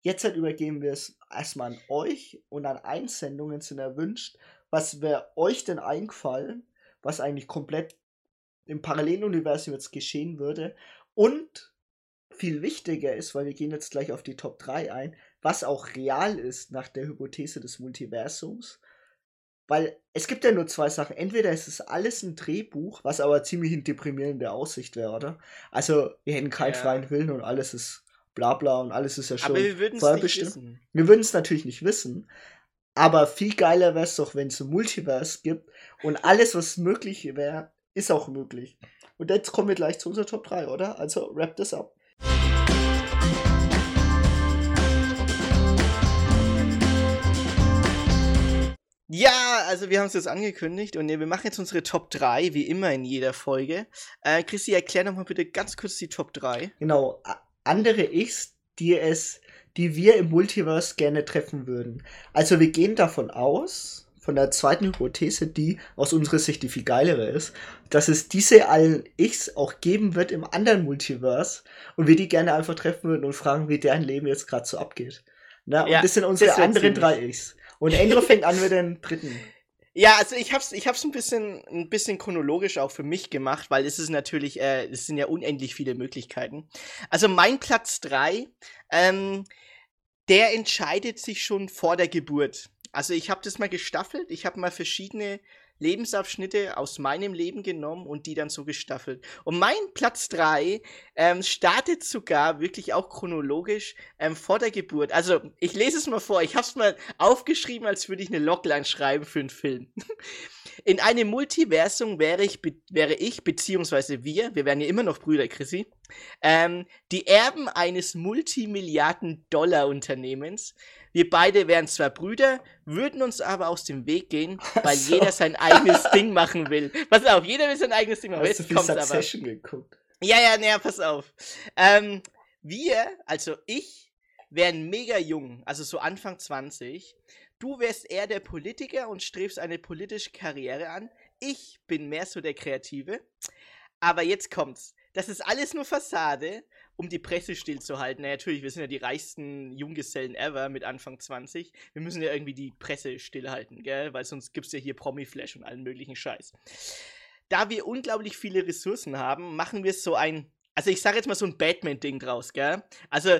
jetzt halt übergeben wir es erstmal an euch und an Einsendungen sind erwünscht. Was wäre euch denn eingefallen, was eigentlich komplett im Paralleluniversum jetzt geschehen würde. Und viel wichtiger ist, weil wir gehen jetzt gleich auf die Top 3 ein, was auch real ist nach der Hypothese des Multiversums. Weil es gibt ja nur zwei Sachen. Entweder ist es alles ein Drehbuch, was aber ziemlich in deprimierende Aussicht wäre, oder? Also, wir hätten keinen ja. freien Willen und alles ist bla bla und alles ist ja schon aber wir würden es nicht wissen. Wir würden es natürlich nicht wissen. Aber viel geiler wäre es doch, wenn es ein Multiverse gibt und alles, was möglich wäre, ist auch möglich. Und jetzt kommen wir gleich zu unserer Top 3, oder? Also wrap das ab. Ja, also wir haben es jetzt angekündigt und wir machen jetzt unsere Top 3, wie immer in jeder Folge. Äh, Christi, erklär nochmal bitte ganz kurz die Top 3. Genau, andere Ichs, die es, die wir im Multiverse gerne treffen würden. Also wir gehen davon aus, von der zweiten Hypothese, die aus unserer Sicht die viel geilere ist, dass es diese allen Ichs auch geben wird im anderen Multiverse und wir die gerne einfach treffen würden und fragen, wie deren Leben jetzt gerade so abgeht. Na, und ja, das sind unsere das anderen drei Ichs. Und Andrew fängt an mit den dritten. Ja, also ich hab's, ich hab's ein bisschen, ein bisschen chronologisch auch für mich gemacht, weil es ist natürlich, äh, es sind ja unendlich viele Möglichkeiten. Also mein Platz drei, ähm, der entscheidet sich schon vor der Geburt. Also ich habe das mal gestaffelt, ich habe mal verschiedene Lebensabschnitte aus meinem Leben genommen und die dann so gestaffelt. Und mein Platz 3 ähm, startet sogar wirklich auch chronologisch ähm, vor der Geburt. Also ich lese es mal vor, ich habe es mal aufgeschrieben, als würde ich eine Logline schreiben für einen Film. In einem Multiversum wäre ich, wäre ich, beziehungsweise wir, wir wären ja immer noch Brüder, Chrissy, ähm, die Erben eines Multimilliarden-Dollar-Unternehmens, wir beide wären zwar Brüder, würden uns aber aus dem Weg gehen, weil so. jeder sein eigenes Ding machen will. Pass auf, jeder will sein eigenes Ding machen. Hast Jetzt du kommt's aber. geguckt? Ja, ja, naja, pass auf. Ähm, wir, also ich, wären mega jung, also so Anfang 20. Du wärst eher der Politiker und strebst eine politische Karriere an. Ich bin mehr so der Kreative. Aber jetzt kommt's. Das ist alles nur Fassade um die Presse stillzuhalten. Na, natürlich, wir sind ja die reichsten Junggesellen ever mit Anfang 20. Wir müssen ja irgendwie die Presse stillhalten, gell? Weil sonst gibt's ja hier Promi-Flash und allen möglichen Scheiß. Da wir unglaublich viele Ressourcen haben, machen wir so ein, also ich sage jetzt mal so ein Batman-Ding draus, gell? Also,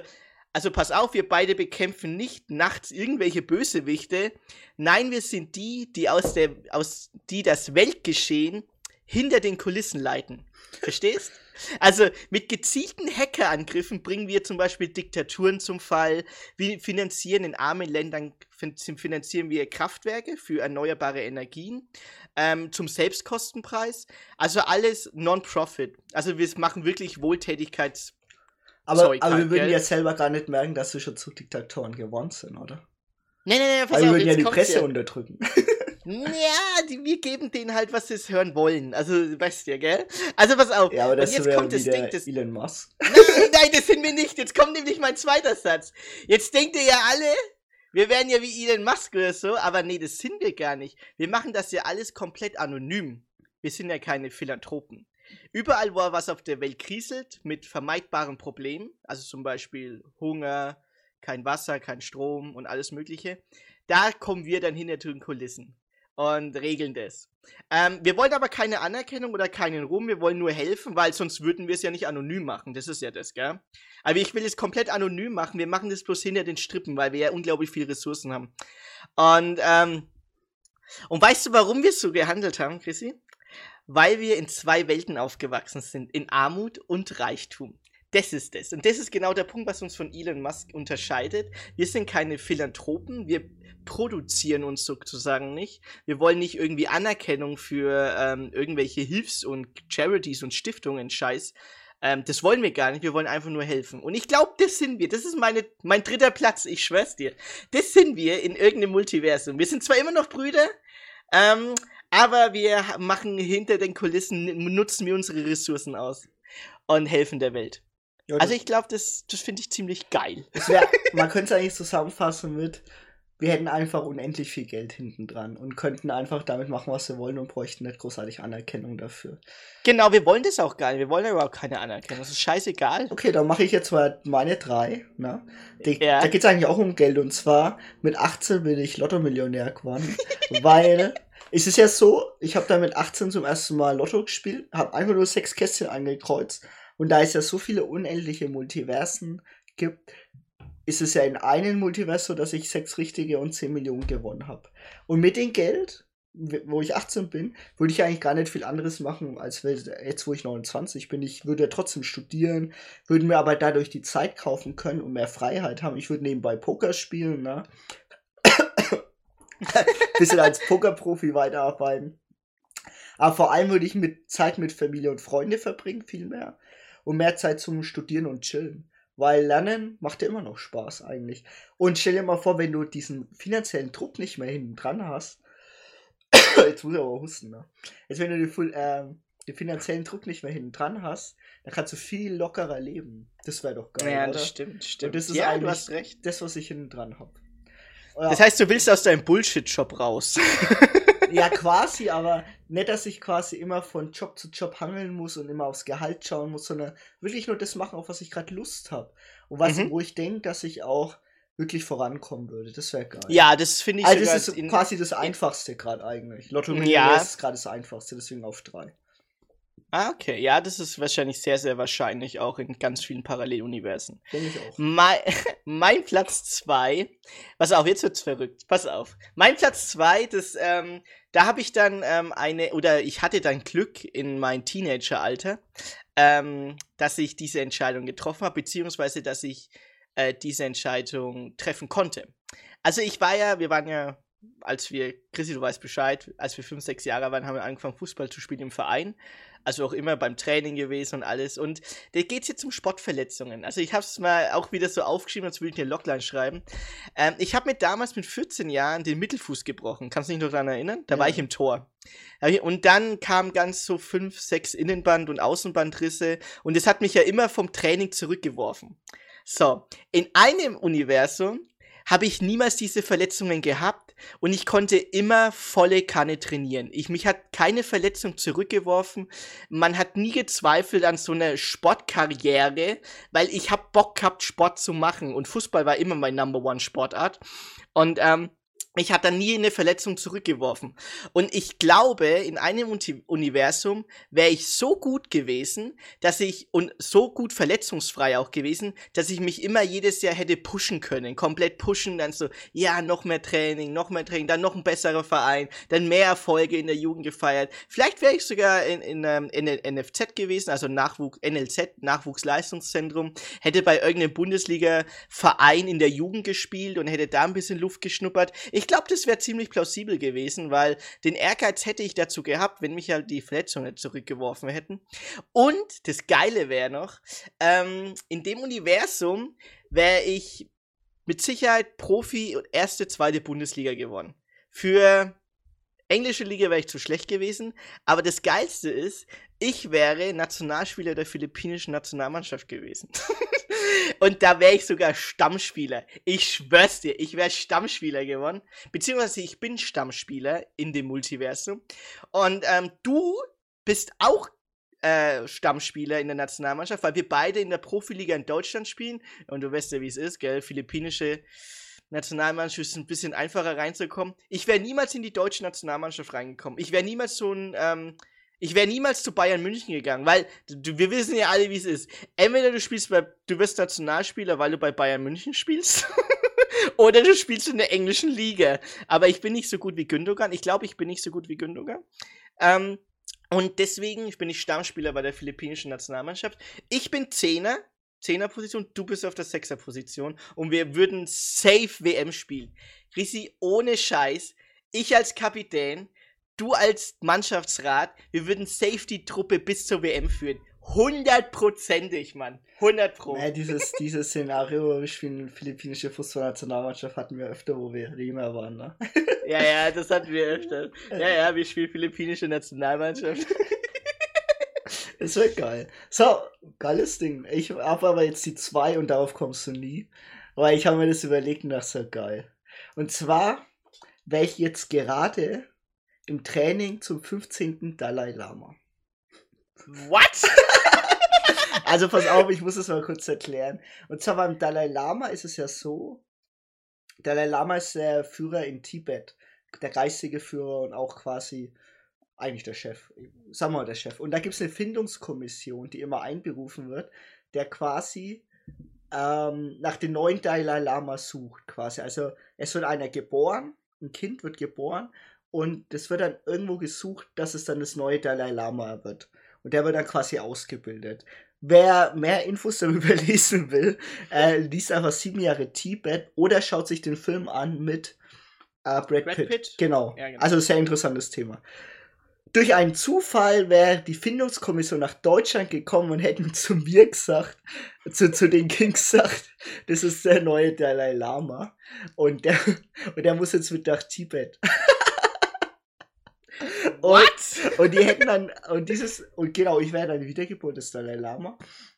also pass auf, wir beide bekämpfen nicht nachts irgendwelche Bösewichte. Nein, wir sind die, die aus der, aus, die das Weltgeschehen hinter den Kulissen leiten. Verstehst? Also mit gezielten Hackerangriffen bringen wir zum Beispiel Diktaturen zum Fall. Wir finanzieren in armen Ländern finanzieren wir Kraftwerke für erneuerbare Energien ähm, zum Selbstkostenpreis. Also alles Non-Profit. Also wir machen wirklich Wohltätigkeits. Aber, Zeug aber wir würden ja selber gar nicht merken, dass wir schon zu Diktatoren geworden sind, oder? Nee, nee, nee, pass Weil wir würden ja die Presse ja. unterdrücken. Ja, die, wir geben denen halt, was sie hören wollen. Also, weißt du ja, gell? Also, pass auf. Ja, aber das Und jetzt kommt das Ding, das. Elon Musk. Nein, nein, das sind wir nicht. Jetzt kommt nämlich mein zweiter Satz. Jetzt denkt ihr ja alle, wir wären ja wie Elon Musk oder so, aber nee, das sind wir gar nicht. Wir machen das ja alles komplett anonym. Wir sind ja keine Philanthropen. Überall, wo was auf der Welt kriselt, mit vermeidbaren Problemen, also zum Beispiel Hunger, kein Wasser, kein Strom und alles Mögliche, da kommen wir dann hinter den Kulissen und regeln das. Ähm, wir wollen aber keine Anerkennung oder keinen Ruhm, wir wollen nur helfen, weil sonst würden wir es ja nicht anonym machen. Das ist ja das, gell? Aber ich will es komplett anonym machen. Wir machen das bloß hinter den Strippen, weil wir ja unglaublich viele Ressourcen haben. Und, ähm, und weißt du, warum wir so gehandelt haben, Chrissy? Weil wir in zwei Welten aufgewachsen sind, in Armut und Reichtum. Das ist es. Und das ist genau der Punkt, was uns von Elon Musk unterscheidet. Wir sind keine Philanthropen, wir produzieren uns sozusagen nicht. Wir wollen nicht irgendwie Anerkennung für ähm, irgendwelche Hilfs- und Charities und Stiftungen, Scheiß. Ähm, das wollen wir gar nicht, wir wollen einfach nur helfen. Und ich glaube, das sind wir. Das ist meine, mein dritter Platz, ich schwör's dir. Das sind wir in irgendeinem Multiversum. Wir sind zwar immer noch Brüder, ähm, aber wir machen hinter den Kulissen, nutzen wir unsere Ressourcen aus und helfen der Welt. Ja, also ich glaube, das, das finde ich ziemlich geil. Wär, man könnte es eigentlich zusammenfassen mit, wir hätten einfach unendlich viel Geld hinten dran und könnten einfach damit machen, was wir wollen und bräuchten nicht großartig Anerkennung dafür. Genau, wir wollen das auch gar nicht. Wir wollen ja überhaupt keine Anerkennung. Das ist scheißegal. Okay, dann mache ich jetzt mal meine drei. Ne? Die, ja. Da geht es eigentlich auch um Geld. Und zwar mit 18 bin ich Lotto-Millionär geworden. weil es ist ja so, ich habe da mit 18 zum ersten Mal Lotto gespielt, habe einfach nur sechs Kästchen angekreuzt und da es ja so viele unendliche Multiversen gibt, ist es ja in einem Multiverse so, dass ich sechs richtige und zehn Millionen gewonnen habe. Und mit dem Geld, wo ich 18 bin, würde ich eigentlich gar nicht viel anderes machen, als jetzt, wo ich 29 bin. Ich würde ja trotzdem studieren, würde mir aber dadurch die Zeit kaufen können und mehr Freiheit haben. Ich würde nebenbei Poker spielen, ne? Bisschen als Pokerprofi weiterarbeiten. Aber vor allem würde ich mit Zeit mit Familie und Freunde verbringen, viel mehr und mehr Zeit zum Studieren und Chillen. Weil Lernen macht ja immer noch Spaß eigentlich. Und stell dir mal vor, wenn du diesen finanziellen Druck nicht mehr hinten dran hast. Jetzt muss ich aber husten, ne? Jetzt, wenn du den, äh, den finanziellen Druck nicht mehr hinten dran hast, dann kannst du viel lockerer leben. Das wäre doch geil. Ja, oder? das stimmt, stimmt. Und das ist ja, eigentlich du hast recht. das, was ich hinten dran habe. Das heißt, du willst aus deinem Bullshit-Job raus. ja, quasi, aber nicht, dass ich quasi immer von Job zu Job hangeln muss und immer aufs Gehalt schauen muss, sondern wirklich nur das machen, auf was ich gerade Lust habe. Und was, mhm. wo ich denke, dass ich auch wirklich vorankommen würde. Das wäre geil. Ja, das finde ich Also das ist quasi das Einfachste gerade eigentlich. Lotto ja. ist gerade das Einfachste, deswegen auf drei. Ah, okay. Ja, das ist wahrscheinlich sehr, sehr wahrscheinlich auch in ganz vielen Paralleluniversen. Denke ich auch. Mein, mein Platz zwei. Pass auf, jetzt wird's verrückt. Pass auf. Mein Platz zwei, das, ähm, da habe ich dann ähm, eine, oder ich hatte dann Glück in mein Teenageralter, ähm, dass ich diese Entscheidung getroffen habe, beziehungsweise dass ich äh, diese Entscheidung treffen konnte. Also ich war ja, wir waren ja als wir, Chrissy, du weißt Bescheid, als wir fünf, sechs Jahre waren, haben wir angefangen, Fußball zu spielen im Verein. Also auch immer beim Training gewesen und alles. Und da geht es jetzt um Sportverletzungen. Also ich habe es mal auch wieder so aufgeschrieben, als würde ich eine Logline schreiben. Ähm, ich habe mir damals mit 14 Jahren den Mittelfuß gebrochen. Kannst du dich noch daran erinnern? Da ja. war ich im Tor. Und dann kamen ganz so fünf, sechs Innenband- und Außenbandrisse. Und das hat mich ja immer vom Training zurückgeworfen. So, in einem Universum habe ich niemals diese Verletzungen gehabt und ich konnte immer volle Kanne trainieren. Ich, mich hat keine Verletzung zurückgeworfen. Man hat nie gezweifelt an so einer Sportkarriere, weil ich habe Bock gehabt, Sport zu machen und Fußball war immer mein Number One Sportart. Und ähm, mich hat er nie eine Verletzung zurückgeworfen. Und ich glaube, in einem Universum wäre ich so gut gewesen, dass ich, und so gut verletzungsfrei auch gewesen, dass ich mich immer jedes Jahr hätte pushen können. Komplett pushen, dann so, ja, noch mehr Training, noch mehr Training, dann noch ein besserer Verein, dann mehr Erfolge in der Jugend gefeiert. Vielleicht wäre ich sogar in, in, ähm, in, in NFZ gewesen, also Nachwuchs, NLZ, Nachwuchsleistungszentrum, hätte bei irgendeinem Bundesliga-Verein in der Jugend gespielt und hätte da ein bisschen Luft geschnuppert. Ich glaube, das wäre ziemlich plausibel gewesen, weil den Ehrgeiz hätte ich dazu gehabt, wenn mich halt die Verletzungen zurückgeworfen hätten. Und das Geile wäre noch, ähm, in dem Universum wäre ich mit Sicherheit Profi und erste, zweite Bundesliga gewonnen. Für englische Liga wäre ich zu schlecht gewesen, aber das Geilste ist, ich wäre Nationalspieler der philippinischen Nationalmannschaft gewesen. Und da wäre ich sogar Stammspieler. Ich schwör's dir, ich wäre Stammspieler geworden. Beziehungsweise ich bin Stammspieler in dem Multiversum. Und ähm, du bist auch äh, Stammspieler in der Nationalmannschaft, weil wir beide in der Profiliga in Deutschland spielen. Und du weißt ja, wie es ist, gell? Philippinische Nationalmannschaft ist ein bisschen einfacher reinzukommen. Ich wäre niemals in die deutsche Nationalmannschaft reingekommen. Ich wäre niemals so ein ähm, ich wäre niemals zu Bayern München gegangen, weil du, wir wissen ja alle, wie es ist. Entweder du spielst bei, du wirst Nationalspieler, weil du bei Bayern München spielst, oder du spielst in der englischen Liga. Aber ich bin nicht so gut wie Gündogan. Ich glaube, ich bin nicht so gut wie Gündogan. Ähm, und deswegen bin ich Stammspieler bei der philippinischen Nationalmannschaft. Ich bin Zehner, Zehnerposition, du bist auf der Sechserposition und wir würden safe WM spielen. Rissi, ohne Scheiß, ich als Kapitän, du als Mannschaftsrat, wir würden Safety-Truppe bis zur WM führen. Hundertprozentig, Mann. Hundert Pro. Ja, dieses, dieses Szenario, wir spielen philippinische Fußballnationalmannschaft, hatten wir öfter, wo wir jünger waren, ne? Ja, ja, das hatten wir öfter. Ja, ja, wir spielen philippinische Nationalmannschaft. Das wird geil. So, geiles Ding. Ich habe aber jetzt die zwei und darauf kommst du nie. Weil ich habe mir das überlegt und das ist geil. Und zwar wäre ich jetzt gerade im Training zum 15. Dalai Lama. What? also pass auf, ich muss es mal kurz erklären. Und zwar beim Dalai Lama ist es ja so, Dalai Lama ist der Führer in Tibet, der geistige Führer und auch quasi eigentlich der Chef, sagen wir mal der Chef. Und da gibt es eine Findungskommission, die immer einberufen wird, der quasi ähm, nach dem neuen Dalai Lama sucht, quasi. Also es wird einer geboren, ein Kind wird geboren und es wird dann irgendwo gesucht, dass es dann das neue Dalai Lama wird. Und der wird dann quasi ausgebildet. Wer mehr Infos darüber lesen will, äh, liest einfach sieben Jahre Tibet oder schaut sich den Film an mit äh, Brad, Brad Pitt. Pitt. Genau. Ja, genau. Also sehr interessantes Thema. Durch einen Zufall wäre die Findungskommission nach Deutschland gekommen und hätten zu mir gesagt, zu, zu den Kings gesagt, das ist der neue Dalai Lama. Und der, und der muss jetzt mit nach Tibet. Und, und die hätten dann, und dieses, und genau, ich wäre dann Wiedergeburt des Dalai Lama.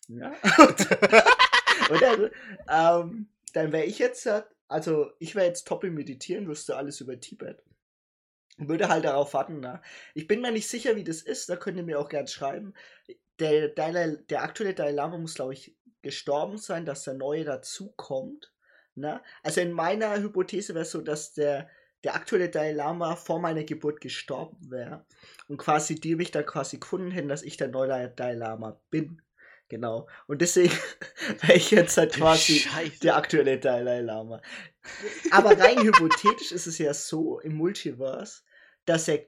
Ja. Und, und dann, ähm, dann wäre ich jetzt, also ich wäre jetzt top im Meditieren, wüsste alles über Tibet. Würde halt darauf warten, ne? Ich bin mir nicht sicher, wie das ist, da könnt ihr mir auch gern schreiben. Der, Dalai, der aktuelle Dalai Lama muss, glaube ich, gestorben sein, dass der neue dazukommt. Ne? Also in meiner Hypothese wäre es so, dass der der aktuelle Dalai Lama vor meiner Geburt gestorben wäre und quasi die mich dann quasi gefunden hätten, dass ich der neue Dalai Lama bin. Genau. Und deswegen wäre ich jetzt halt quasi Scheiße. der aktuelle Dalai Lama. Aber rein hypothetisch ist es ja so im Multiverse, dass er,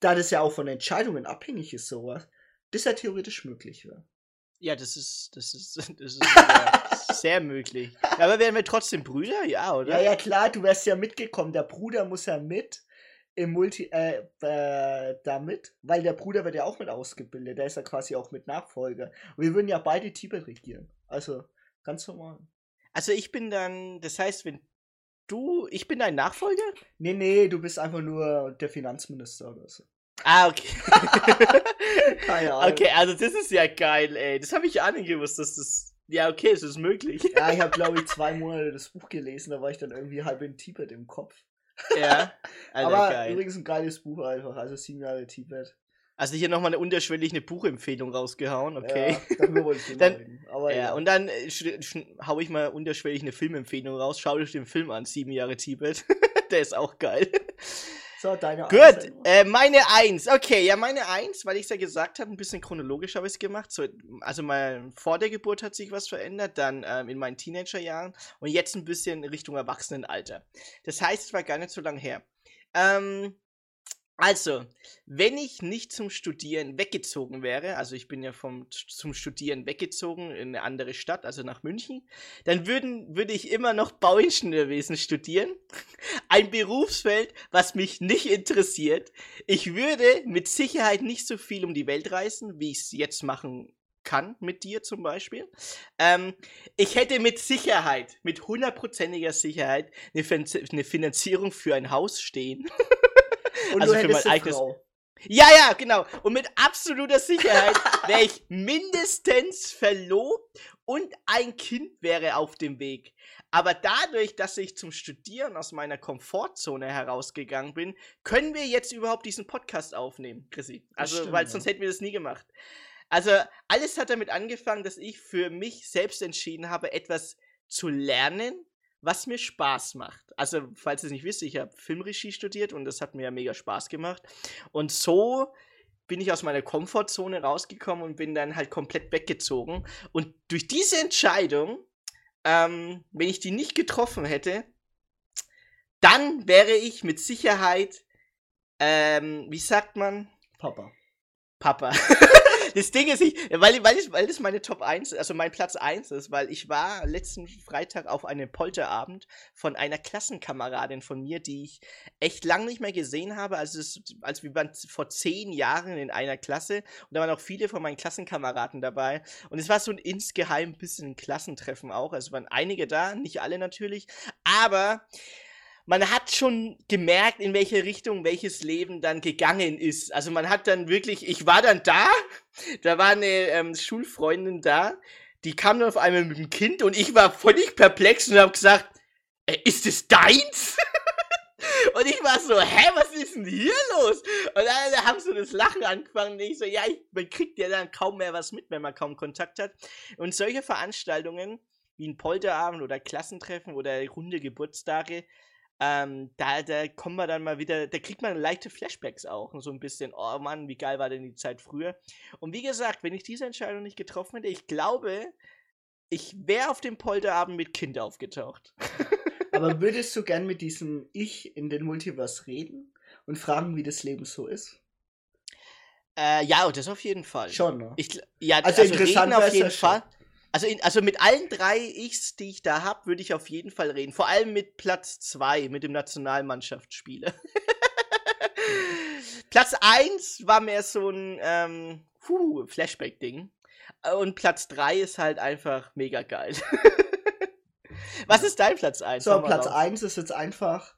da das ja auch von Entscheidungen abhängig ist, sowas, das ja theoretisch möglich wäre. Ja, das ist, das ist, das ist sehr, sehr möglich. Aber wären wir trotzdem Brüder? Ja, oder? Ja, ja, klar, du wärst ja mitgekommen. Der Bruder muss ja mit im Multi, äh, äh, damit, weil der Bruder wird ja auch mit ausgebildet. Der ist ja quasi auch mit Nachfolger. Und wir würden ja beide Tibet regieren. Also, ganz normal. Also, ich bin dann, das heißt, wenn du, ich bin dein Nachfolger? Nee, nee, du bist einfach nur der Finanzminister oder so. Ah, okay. Keine Ahnung. Okay, also das ist ja geil, ey. Das habe ich auch nicht gewusst, dass das. Ja, okay, es ist möglich. Ja, ich habe, glaube ich, zwei Monate das Buch gelesen, da war ich dann irgendwie halb in Tibet im Kopf. Ja. Alter, Aber geil. übrigens ein geiles Buch einfach, also sieben Jahre Tibet. Also hier nochmal eine unterschwellig eine Buchempfehlung rausgehauen, okay. Ja, darüber wollte ich dann, Aber ja, ja, und dann äh, hau ich mal unterschwellig eine Filmempfehlung raus. Schau dich den Film an, sieben Jahre Tibet. Der ist auch geil. So, deine Gut, äh, meine Eins. Okay, ja, meine Eins, weil ich es ja gesagt habe, ein bisschen chronologisch habe ich es gemacht. So, also mal vor der Geburt hat sich was verändert, dann ähm, in meinen Teenagerjahren und jetzt ein bisschen Richtung Erwachsenenalter. Das heißt, es war gar nicht so lange her. Ähm, also, wenn ich nicht zum Studieren weggezogen wäre, also ich bin ja vom, zum Studieren weggezogen in eine andere Stadt, also nach München, dann würden, würde ich immer noch Bauingenieurwesen studieren. Ein Berufsfeld, was mich nicht interessiert. Ich würde mit Sicherheit nicht so viel um die Welt reisen, wie ich es jetzt machen kann, mit dir zum Beispiel. Ähm, ich hätte mit Sicherheit, mit hundertprozentiger Sicherheit, eine, eine Finanzierung für ein Haus stehen. Und also für mein eigenes. Frau. Ja, ja, genau. Und mit absoluter Sicherheit wäre ich mindestens verlobt und ein Kind wäre auf dem Weg. Aber dadurch, dass ich zum Studieren aus meiner Komfortzone herausgegangen bin, können wir jetzt überhaupt diesen Podcast aufnehmen, Chrissy. Also, stimmt, weil sonst hätten wir das nie gemacht. Also, alles hat damit angefangen, dass ich für mich selbst entschieden habe, etwas zu lernen, was mir Spaß macht. Also, falls ihr es nicht wisst, ich habe Filmregie studiert und das hat mir ja mega Spaß gemacht. Und so bin ich aus meiner Komfortzone rausgekommen und bin dann halt komplett weggezogen. Und durch diese Entscheidung, ähm, wenn ich die nicht getroffen hätte, dann wäre ich mit Sicherheit, ähm, wie sagt man? Papa. Papa. das Ding ist, ich, weil, weil, ich, weil das meine Top 1, also mein Platz 1 ist, weil ich war letzten Freitag auf einem Polterabend von einer Klassenkameradin von mir, die ich echt lang nicht mehr gesehen habe. Also, es, als wir waren vor zehn Jahren in einer Klasse und da waren auch viele von meinen Klassenkameraden dabei. Und es war so ein insgeheim bisschen ein Klassentreffen auch. Also waren einige da, nicht alle natürlich, aber man hat schon gemerkt, in welche Richtung welches Leben dann gegangen ist. Also man hat dann wirklich, ich war dann da, da war eine ähm, Schulfreundin da, die kam dann auf einmal mit dem Kind und ich war völlig perplex und habe gesagt, äh, ist es deins? und ich war so, hä, was ist denn hier los? Und dann haben so das Lachen angefangen und ich so, ja, ich, man kriegt ja dann kaum mehr was mit, wenn man kaum Kontakt hat. Und solche Veranstaltungen, wie ein Polterabend oder Klassentreffen oder runde Geburtstage, ähm, da, da kommen wir dann mal wieder, da kriegt man leichte Flashbacks auch, so ein bisschen, oh Mann, wie geil war denn die Zeit früher. Und wie gesagt, wenn ich diese Entscheidung nicht getroffen hätte, ich glaube, ich wäre auf dem Polterabend mit Kind aufgetaucht. Aber würdest du gern mit diesem Ich in den Multiverse reden und fragen, wie das Leben so ist? Äh, ja, das auf jeden Fall. Schon, ne? Ich, ja, also, also interessant auf jeden Fall. Schon. Also, in, also mit allen drei Ichs, die ich da habe, würde ich auf jeden Fall reden. Vor allem mit Platz 2, mit dem Nationalmannschaftsspieler. Platz 1 war mehr so ein ähm, Flashback-Ding. Und Platz 3 ist halt einfach mega geil. Was ist dein Platz 1? So, Platz 1 ist jetzt einfach,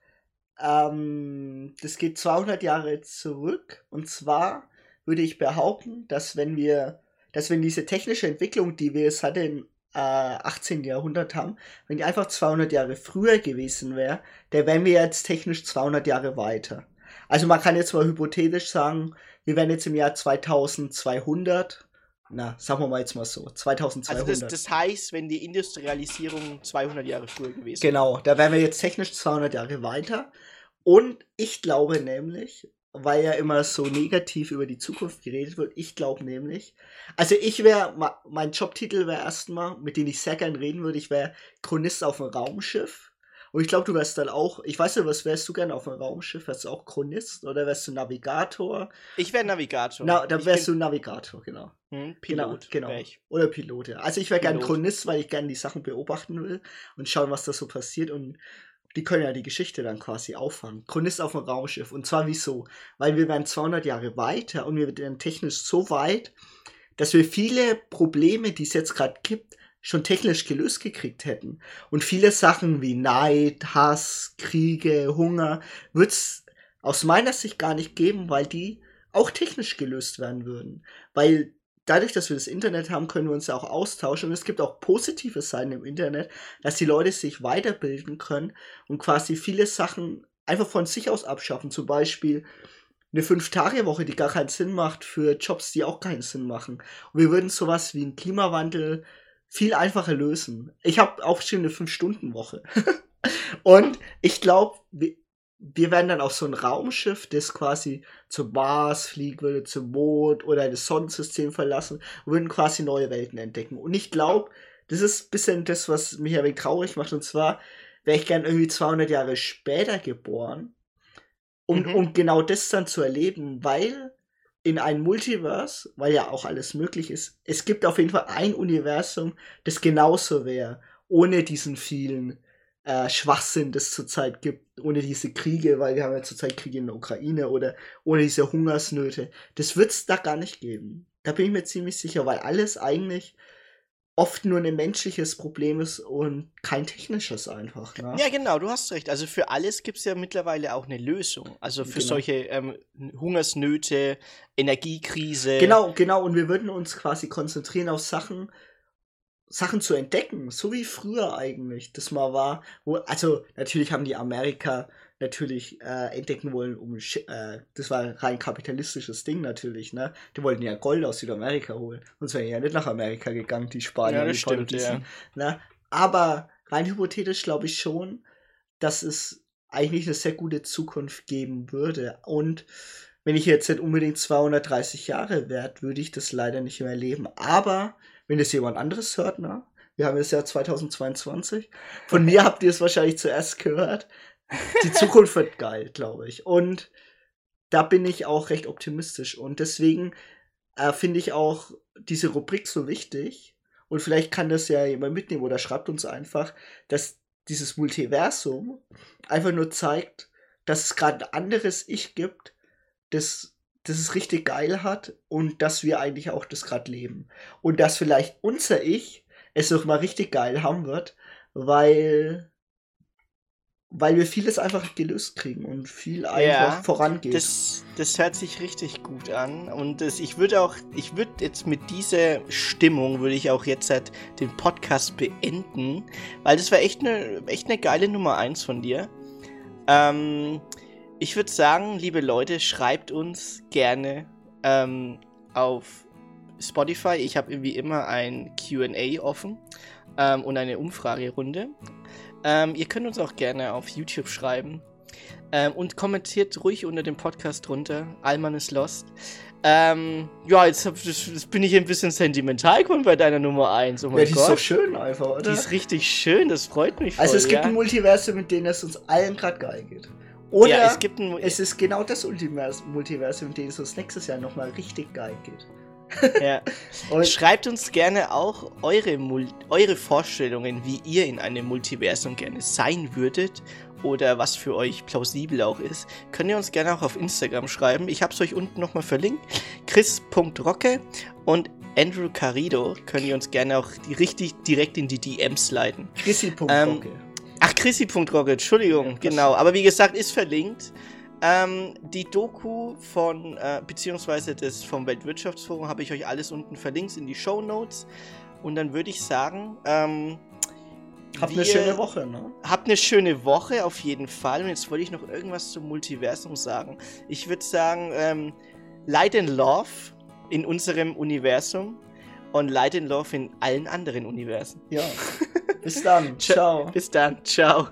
ähm, das geht 200 Jahre zurück. Und zwar würde ich behaupten, dass wenn wir dass wenn diese technische Entwicklung, die wir jetzt hatte im äh, 18. Jahrhundert haben, wenn die einfach 200 Jahre früher gewesen wäre, dann wären wir jetzt technisch 200 Jahre weiter. Also man kann jetzt mal hypothetisch sagen, wir wären jetzt im Jahr 2200, na, sagen wir mal jetzt mal so, 2200. Also das, das heißt, wenn die Industrialisierung 200 Jahre früher gewesen wäre. Genau, da wären wir jetzt technisch 200 Jahre weiter. Und ich glaube nämlich, weil ja immer so negativ über die Zukunft geredet wird. Ich glaube nämlich, also ich wäre, mein Jobtitel wäre erstmal, mit dem ich sehr gern reden würde, ich wäre Chronist auf einem Raumschiff. Und ich glaube, du wärst dann auch, ich weiß nicht, was wärst du gern auf einem Raumschiff? Wärst du auch Chronist oder wärst du Navigator? Ich wäre Navigator. Na, dann wärst du Navigator, genau. Hm, Pilot. Genau, genau. Oder Pilot, ja. Also ich wäre gern Chronist, weil ich gern die Sachen beobachten will und schauen, was da so passiert und die können ja die Geschichte dann quasi auffangen. Chronist auf dem Raumschiff. Und zwar wieso? Weil wir werden 200 Jahre weiter und wir werden technisch so weit, dass wir viele Probleme, die es jetzt gerade gibt, schon technisch gelöst gekriegt hätten. Und viele Sachen wie Neid, Hass, Kriege, Hunger, wird es aus meiner Sicht gar nicht geben, weil die auch technisch gelöst werden würden. Weil dadurch, dass wir das Internet haben, können wir uns ja auch austauschen. Und es gibt auch positive Seiten im Internet, dass die Leute sich weiterbilden können und quasi viele Sachen einfach von sich aus abschaffen. Zum Beispiel eine Fünf-Tage-Woche, die gar keinen Sinn macht für Jobs, die auch keinen Sinn machen. Und wir würden sowas wie einen Klimawandel viel einfacher lösen. Ich habe auch schon eine Fünf-Stunden-Woche. und ich glaube, wir werden dann auf so ein Raumschiff, das quasi zum Mars fliegen würde, zum Mond oder das Sonnensystem verlassen und würden quasi neue Welten entdecken. Und ich glaube, das ist ein bisschen das, was mich ein wenig traurig macht. Und zwar wäre ich gern irgendwie 200 Jahre später geboren, um, mhm. um genau das dann zu erleben, weil in einem Multiverse, weil ja auch alles möglich ist, es gibt auf jeden Fall ein Universum, das genauso wäre, ohne diesen vielen äh, Schwachsinn, das zurzeit gibt, ohne diese Kriege, weil wir haben ja zurzeit Kriege in der Ukraine oder ohne diese Hungersnöte. Das wird es da gar nicht geben. Da bin ich mir ziemlich sicher, weil alles eigentlich oft nur ein menschliches Problem ist und kein technisches einfach. Ne? Ja, genau, du hast recht. Also für alles gibt es ja mittlerweile auch eine Lösung. Also für genau. solche ähm, Hungersnöte, Energiekrise. Genau, genau. Und wir würden uns quasi konzentrieren auf Sachen, Sachen zu entdecken, so wie früher eigentlich das mal war. Wo, also natürlich haben die Amerika natürlich äh, entdecken wollen, um äh, das war ein rein kapitalistisches Ding natürlich, ne? Die wollten ja Gold aus Südamerika holen. Sonst wären ja nicht nach Amerika gegangen, die Spanier, ja, die stimmt, ja. ne? Aber rein hypothetisch glaube ich schon, dass es eigentlich eine sehr gute Zukunft geben würde. Und wenn ich jetzt nicht unbedingt 230 Jahre werde, würde ich das leider nicht mehr erleben. Aber wenn es jemand anderes hört, na, wir haben das Jahr 2022. Von mir habt ihr es wahrscheinlich zuerst gehört. Die Zukunft wird geil, glaube ich. Und da bin ich auch recht optimistisch. Und deswegen äh, finde ich auch diese Rubrik so wichtig. Und vielleicht kann das ja jemand mitnehmen oder schreibt uns einfach, dass dieses Multiversum einfach nur zeigt, dass es gerade ein anderes Ich gibt, das das es richtig geil hat und dass wir eigentlich auch das gerade leben. Und dass vielleicht unser Ich es noch mal richtig geil haben wird, weil weil wir vieles einfach gelöst kriegen und viel einfach ja, vorangeht. Das, das hört sich richtig gut an und das, ich würde auch, ich würde jetzt mit dieser Stimmung würde ich auch jetzt halt den Podcast beenden, weil das war echt eine echt eine geile Nummer eins von dir. Ähm, ich würde sagen, liebe Leute, schreibt uns gerne ähm, auf Spotify. Ich habe wie immer ein QA offen ähm, und eine Umfragerunde. Ähm, ihr könnt uns auch gerne auf YouTube schreiben. Ähm, und kommentiert ruhig unter dem Podcast drunter. Alman ist lost. Ähm, ja, jetzt, hab, jetzt, bin ich ein bisschen sentimental geworden bei deiner Nummer 1. Oh ja, die Gott. ist so schön einfach, oder? Die ist richtig schön, das freut mich voll, Also es gibt ja? ein Multiversum, mit dem es uns allen gerade geil geht. Oder ja, es, gibt ein, es ist genau das Multiversum, in dem es uns nächstes Jahr nochmal richtig geil geht. Ja. Schreibt uns gerne auch eure, eure Vorstellungen, wie ihr in einem Multiversum gerne sein würdet oder was für euch plausibel auch ist. Könnt ihr uns gerne auch auf Instagram schreiben. Ich habe es euch unten nochmal verlinkt. chris.rocke und Andrew Carido könnt ihr uns gerne auch die, richtig direkt in die DMs leiten. Chrissy.rocke. Ähm, ach, Chrissy.rocke, Entschuldigung, ja, genau. Aber wie gesagt, ist verlinkt. Ähm, die Doku von, äh, beziehungsweise das vom Weltwirtschaftsforum habe ich euch alles unten verlinkt in die Show Notes. Und dann würde ich sagen, ähm, Habt eine schöne Woche, ne? Habt eine schöne Woche auf jeden Fall. Und jetzt wollte ich noch irgendwas zum Multiversum sagen. Ich würde sagen, ähm, Light and Love in unserem Universum und Light and Love in allen anderen Universen. Ja. Bis dann. Ciao. Bis dann. Ciao.